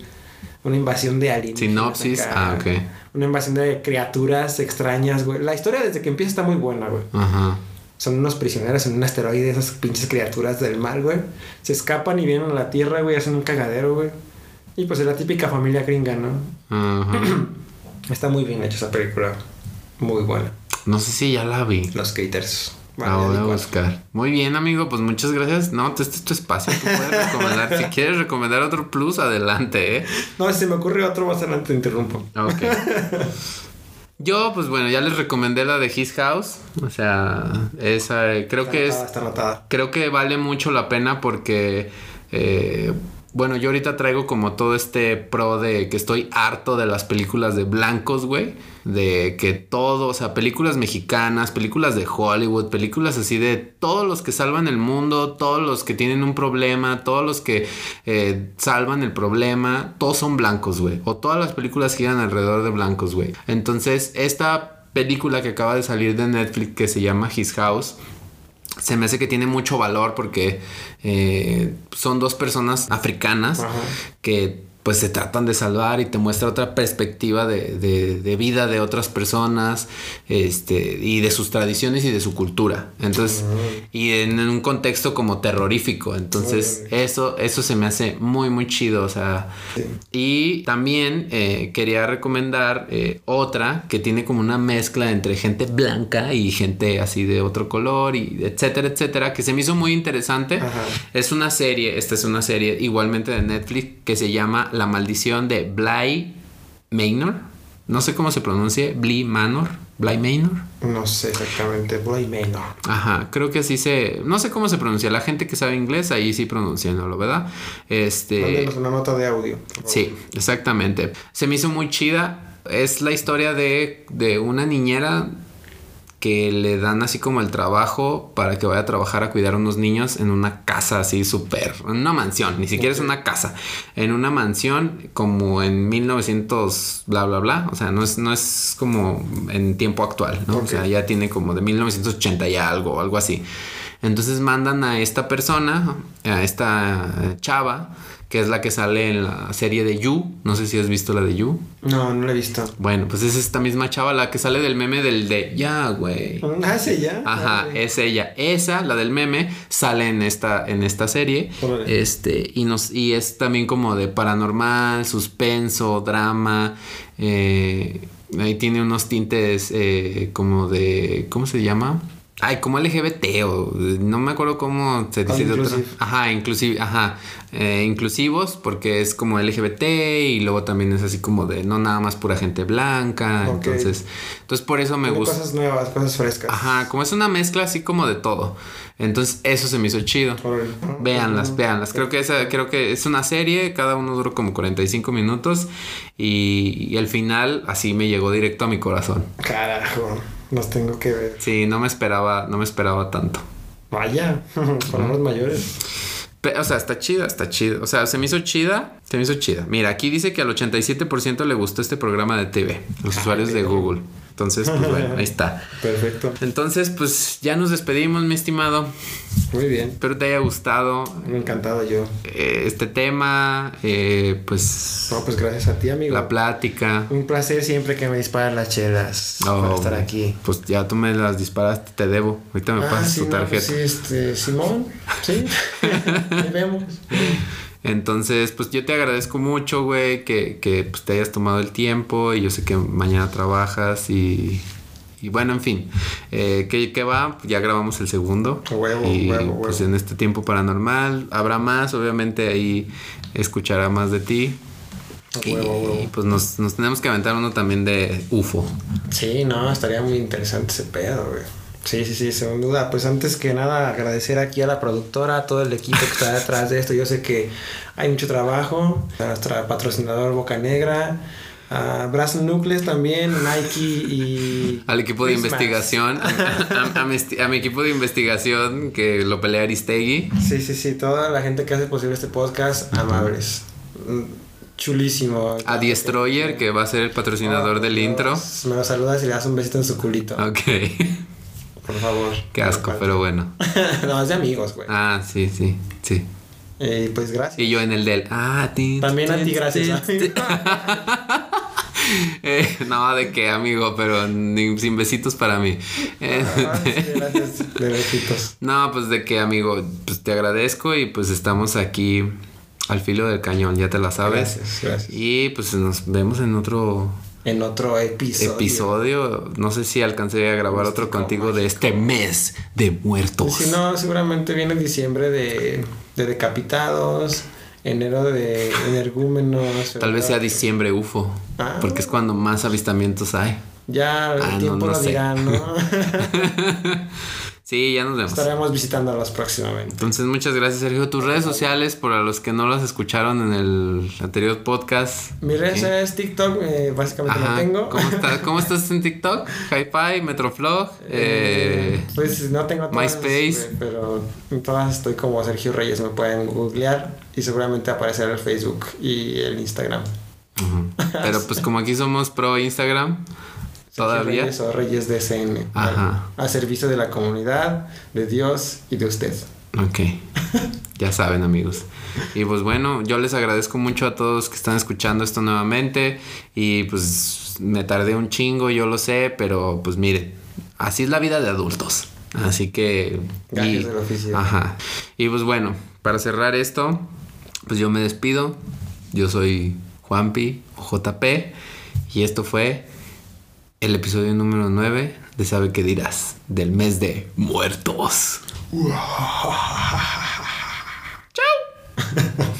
una invasión de alienígenas. Sinopsis, acá, ah, ok. Una invasión de criaturas extrañas, güey. La historia desde que empieza está muy buena, güey. Ajá. Son unos prisioneros en un asteroide, esas pinches criaturas del mal, güey. Se escapan y vienen a la Tierra, güey, hacen un cagadero, güey. Y pues es la típica familia gringa, ¿no? Ajá. [clears throat] Está muy bien hecha esa película. Muy buena. No sé si ya la vi. Los skaters. La voy a buscar. Muy bien, amigo. Pues muchas gracias. No, este es tu espacio. Tú puedes recomendar. [laughs] si quieres recomendar otro plus, adelante, ¿eh? No, si se me ocurre otro más adelante, te interrumpo. Ok. [laughs] Yo, pues bueno, ya les recomendé la de His House. O sea, esa eh, creo Está que es. Está. Creo que vale mucho la pena porque. eh, bueno, yo ahorita traigo como todo este pro de que estoy harto de las películas de blancos, güey. De que todo, o sea, películas mexicanas, películas de Hollywood, películas así de todos los que salvan el mundo, todos los que tienen un problema, todos los que eh, salvan el problema, todos son blancos, güey. O todas las películas giran alrededor de blancos, güey. Entonces, esta película que acaba de salir de Netflix que se llama His House se me hace que tiene mucho valor porque eh, son dos personas africanas Ajá. que pues se tratan de salvar y te muestra otra perspectiva de, de- de vida de otras personas este, y de sus tradiciones y de su cultura. Entonces, y en un contexto como terrorífico. Entonces, eso, eso se me hace muy, muy chido. O sea, Sí. y también eh, quería recomendar eh, otra que tiene como una mezcla entre gente blanca y gente así de otro color y etcétera, etcétera, que se me hizo muy interesante. Es una serie, esta es una serie igualmente de Netflix que se llama La maldición de Bly Manor. No sé cómo se pronuncia, Bly Manor, Bly Manor. No sé exactamente. Bly Manor. Ajá, creo que así se. No sé cómo se pronuncia. La gente que sabe inglés ahí sí pronunciándolo, ¿verdad? Este. Una nota de audio. Sí, exactamente. Se me hizo muy chida. Es la historia de, de una niñera que le dan así como el trabajo para que vaya a trabajar a cuidar a unos niños en una casa así súper, en una mansión, ni siquiera es una casa, en una mansión como en 1900 bla bla bla, o sea, no es no es como en tiempo actual, ¿no? O sea, ya tiene como de 1980 y algo, algo así. Entonces mandan a esta persona, a esta eh, chava, que es la que sale en la serie de You. No sé si has visto la de You. No, no lo he visto. Bueno, pues es esta misma chava la que sale del meme del de Ya, güey. Ah, sí, ya. Ajá, es ella. Esa, la del meme, sale en esta, en esta serie. Este, y nos, y es también como de paranormal, suspenso, drama. eh, ahí tiene unos tintes eh, como de. ¿Cómo se llama? Ay, como LGBT o no me acuerdo cómo se dice de otra. Ajá, inclusive, ajá. eh, inclusivos porque es como LGBT y luego también es así como de no nada más pura gente blanca. Entonces, entonces por eso me Tiene gusta. Cosas nuevas, cosas frescas. Ajá, como es una mezcla así como de todo. Entonces, eso se me hizo chido. Ah, véanlas. Creo que esa, creo que es una serie, cada uno duró como 45 minutos y, y el final así me llegó directo a mi corazón. Carajo. Los tengo que ver. Sí, no me esperaba, no me esperaba tanto. Vaya. [laughs] Palabras mayores. Pe- O sea, está chida, está chida. O sea, se me hizo chida, se me hizo chida. Mira, aquí dice que al 87% le gustó este programa de TV, los usuarios de Google. Entonces, pues bueno, ahí está. [laughs] Perfecto. Entonces, pues ya nos despedimos, mi estimado. Muy bien. Espero te haya gustado Me encantado yo. eh, este tema, eh, pues No, pues gracias a ti, amigo. la plática. Un placer siempre que me disparan las chelas Oh, para estar aquí. Pues ya tú me las disparaste, te debo. Ahorita me Ah, pasas sí, tu no, tarjeta. pues sí, este, Simón, sí. [laughs] Ahí vemos. Entonces, pues yo te agradezco mucho, güey, que, que pues, te hayas tomado el tiempo y yo sé que mañana trabajas y, y bueno, en fin, eh, que, que va, ya grabamos el segundo. Huevo, y huevo, pues huevo. en este tiempo paranormal habrá más, obviamente ahí escuchará más de ti. Y, Huevo, huevo. pues nos, nos tenemos que aventar uno también de UFO. Sí, no, estaría muy interesante ese pedo, güey. Sí, sí, sí, sin duda. Pues antes que nada, agradecer aquí a la productora, a todo el equipo que está detrás de esto. Yo sé que hay mucho trabajo. A nuestra patrocinador Boca Negra, a Brass Nucleus también, Nike y. Al equipo de investigación, a, a- a mi, esti- a mi equipo de investigación que lo pelea Aristegui. Sí, sí, sí, toda la gente que hace posible este podcast, amables. Mm, Chulísimo. A Destroyer, que va a ser el patrocinador del intro. Me lo saludas y le das un besito en su culito. Ok. Por favor. Qué asco, pero bueno. [laughs] no, es de amigos, güey. Ah, sí, sí, sí. Eh, pues gracias. Y yo en el del. Ah, ti, También a ti, gracias. [laughs] Eh, no, de qué, amigo, pero ni, sin besitos para mí. [laughs] Eh, Ah, sí, gracias. De besitos. no, pues de qué, amigo, pues te agradezco y pues estamos aquí al filo del cañón, ya te la sabes. Gracias, gracias. Y pues nos vemos en otro En otro episodio. episodio. No sé si alcancé a grabar otro Místico, contigo de este mes de muertos. Si no, seguramente viene diciembre de, de decapitados, enero de energúmenos. Tal vez sea diciembre UFO, Ah. porque es cuando más avistamientos hay. Ya el Ah, tiempo no lo dirá, ¿no? [laughs] [laughs] Sí, ya nos vemos. Estaremos visitándolos próximamente. Entonces, muchas gracias, Sergio. Tus redes sociales, para los que no las escucharon en el anterior podcast. Mi red es TikTok, eh, básicamente Ajá. no tengo. ¿Cómo, estás? [laughs] ¿Cómo estás en TikTok? Hi-Fi, Metroflog, eh, pues no tengo todas, MySpace. eh, pero en todas estoy como Sergio Reyes, me pueden googlear y seguramente aparecerá el Facebook y el Instagram. Pero pues como aquí somos pro Instagram, todavía. Reyes o Reyes DCN. Ajá. A servicio de la comunidad, de Dios y de usted. Ok. [laughs] Ya saben, amigos. Y pues bueno, yo les agradezco mucho a todos que están escuchando esto nuevamente. Y pues me tardé un chingo, yo lo sé, pero pues miren, así es la vida de adultos. Así que. Gajes del oficio. Ajá. Y pues bueno, para cerrar esto, pues yo me despido. Yo soy Juanpi o JP. Y esto fue el episodio número 9 de Sabe qué dirás, del mes de muertos. Chao. [laughs]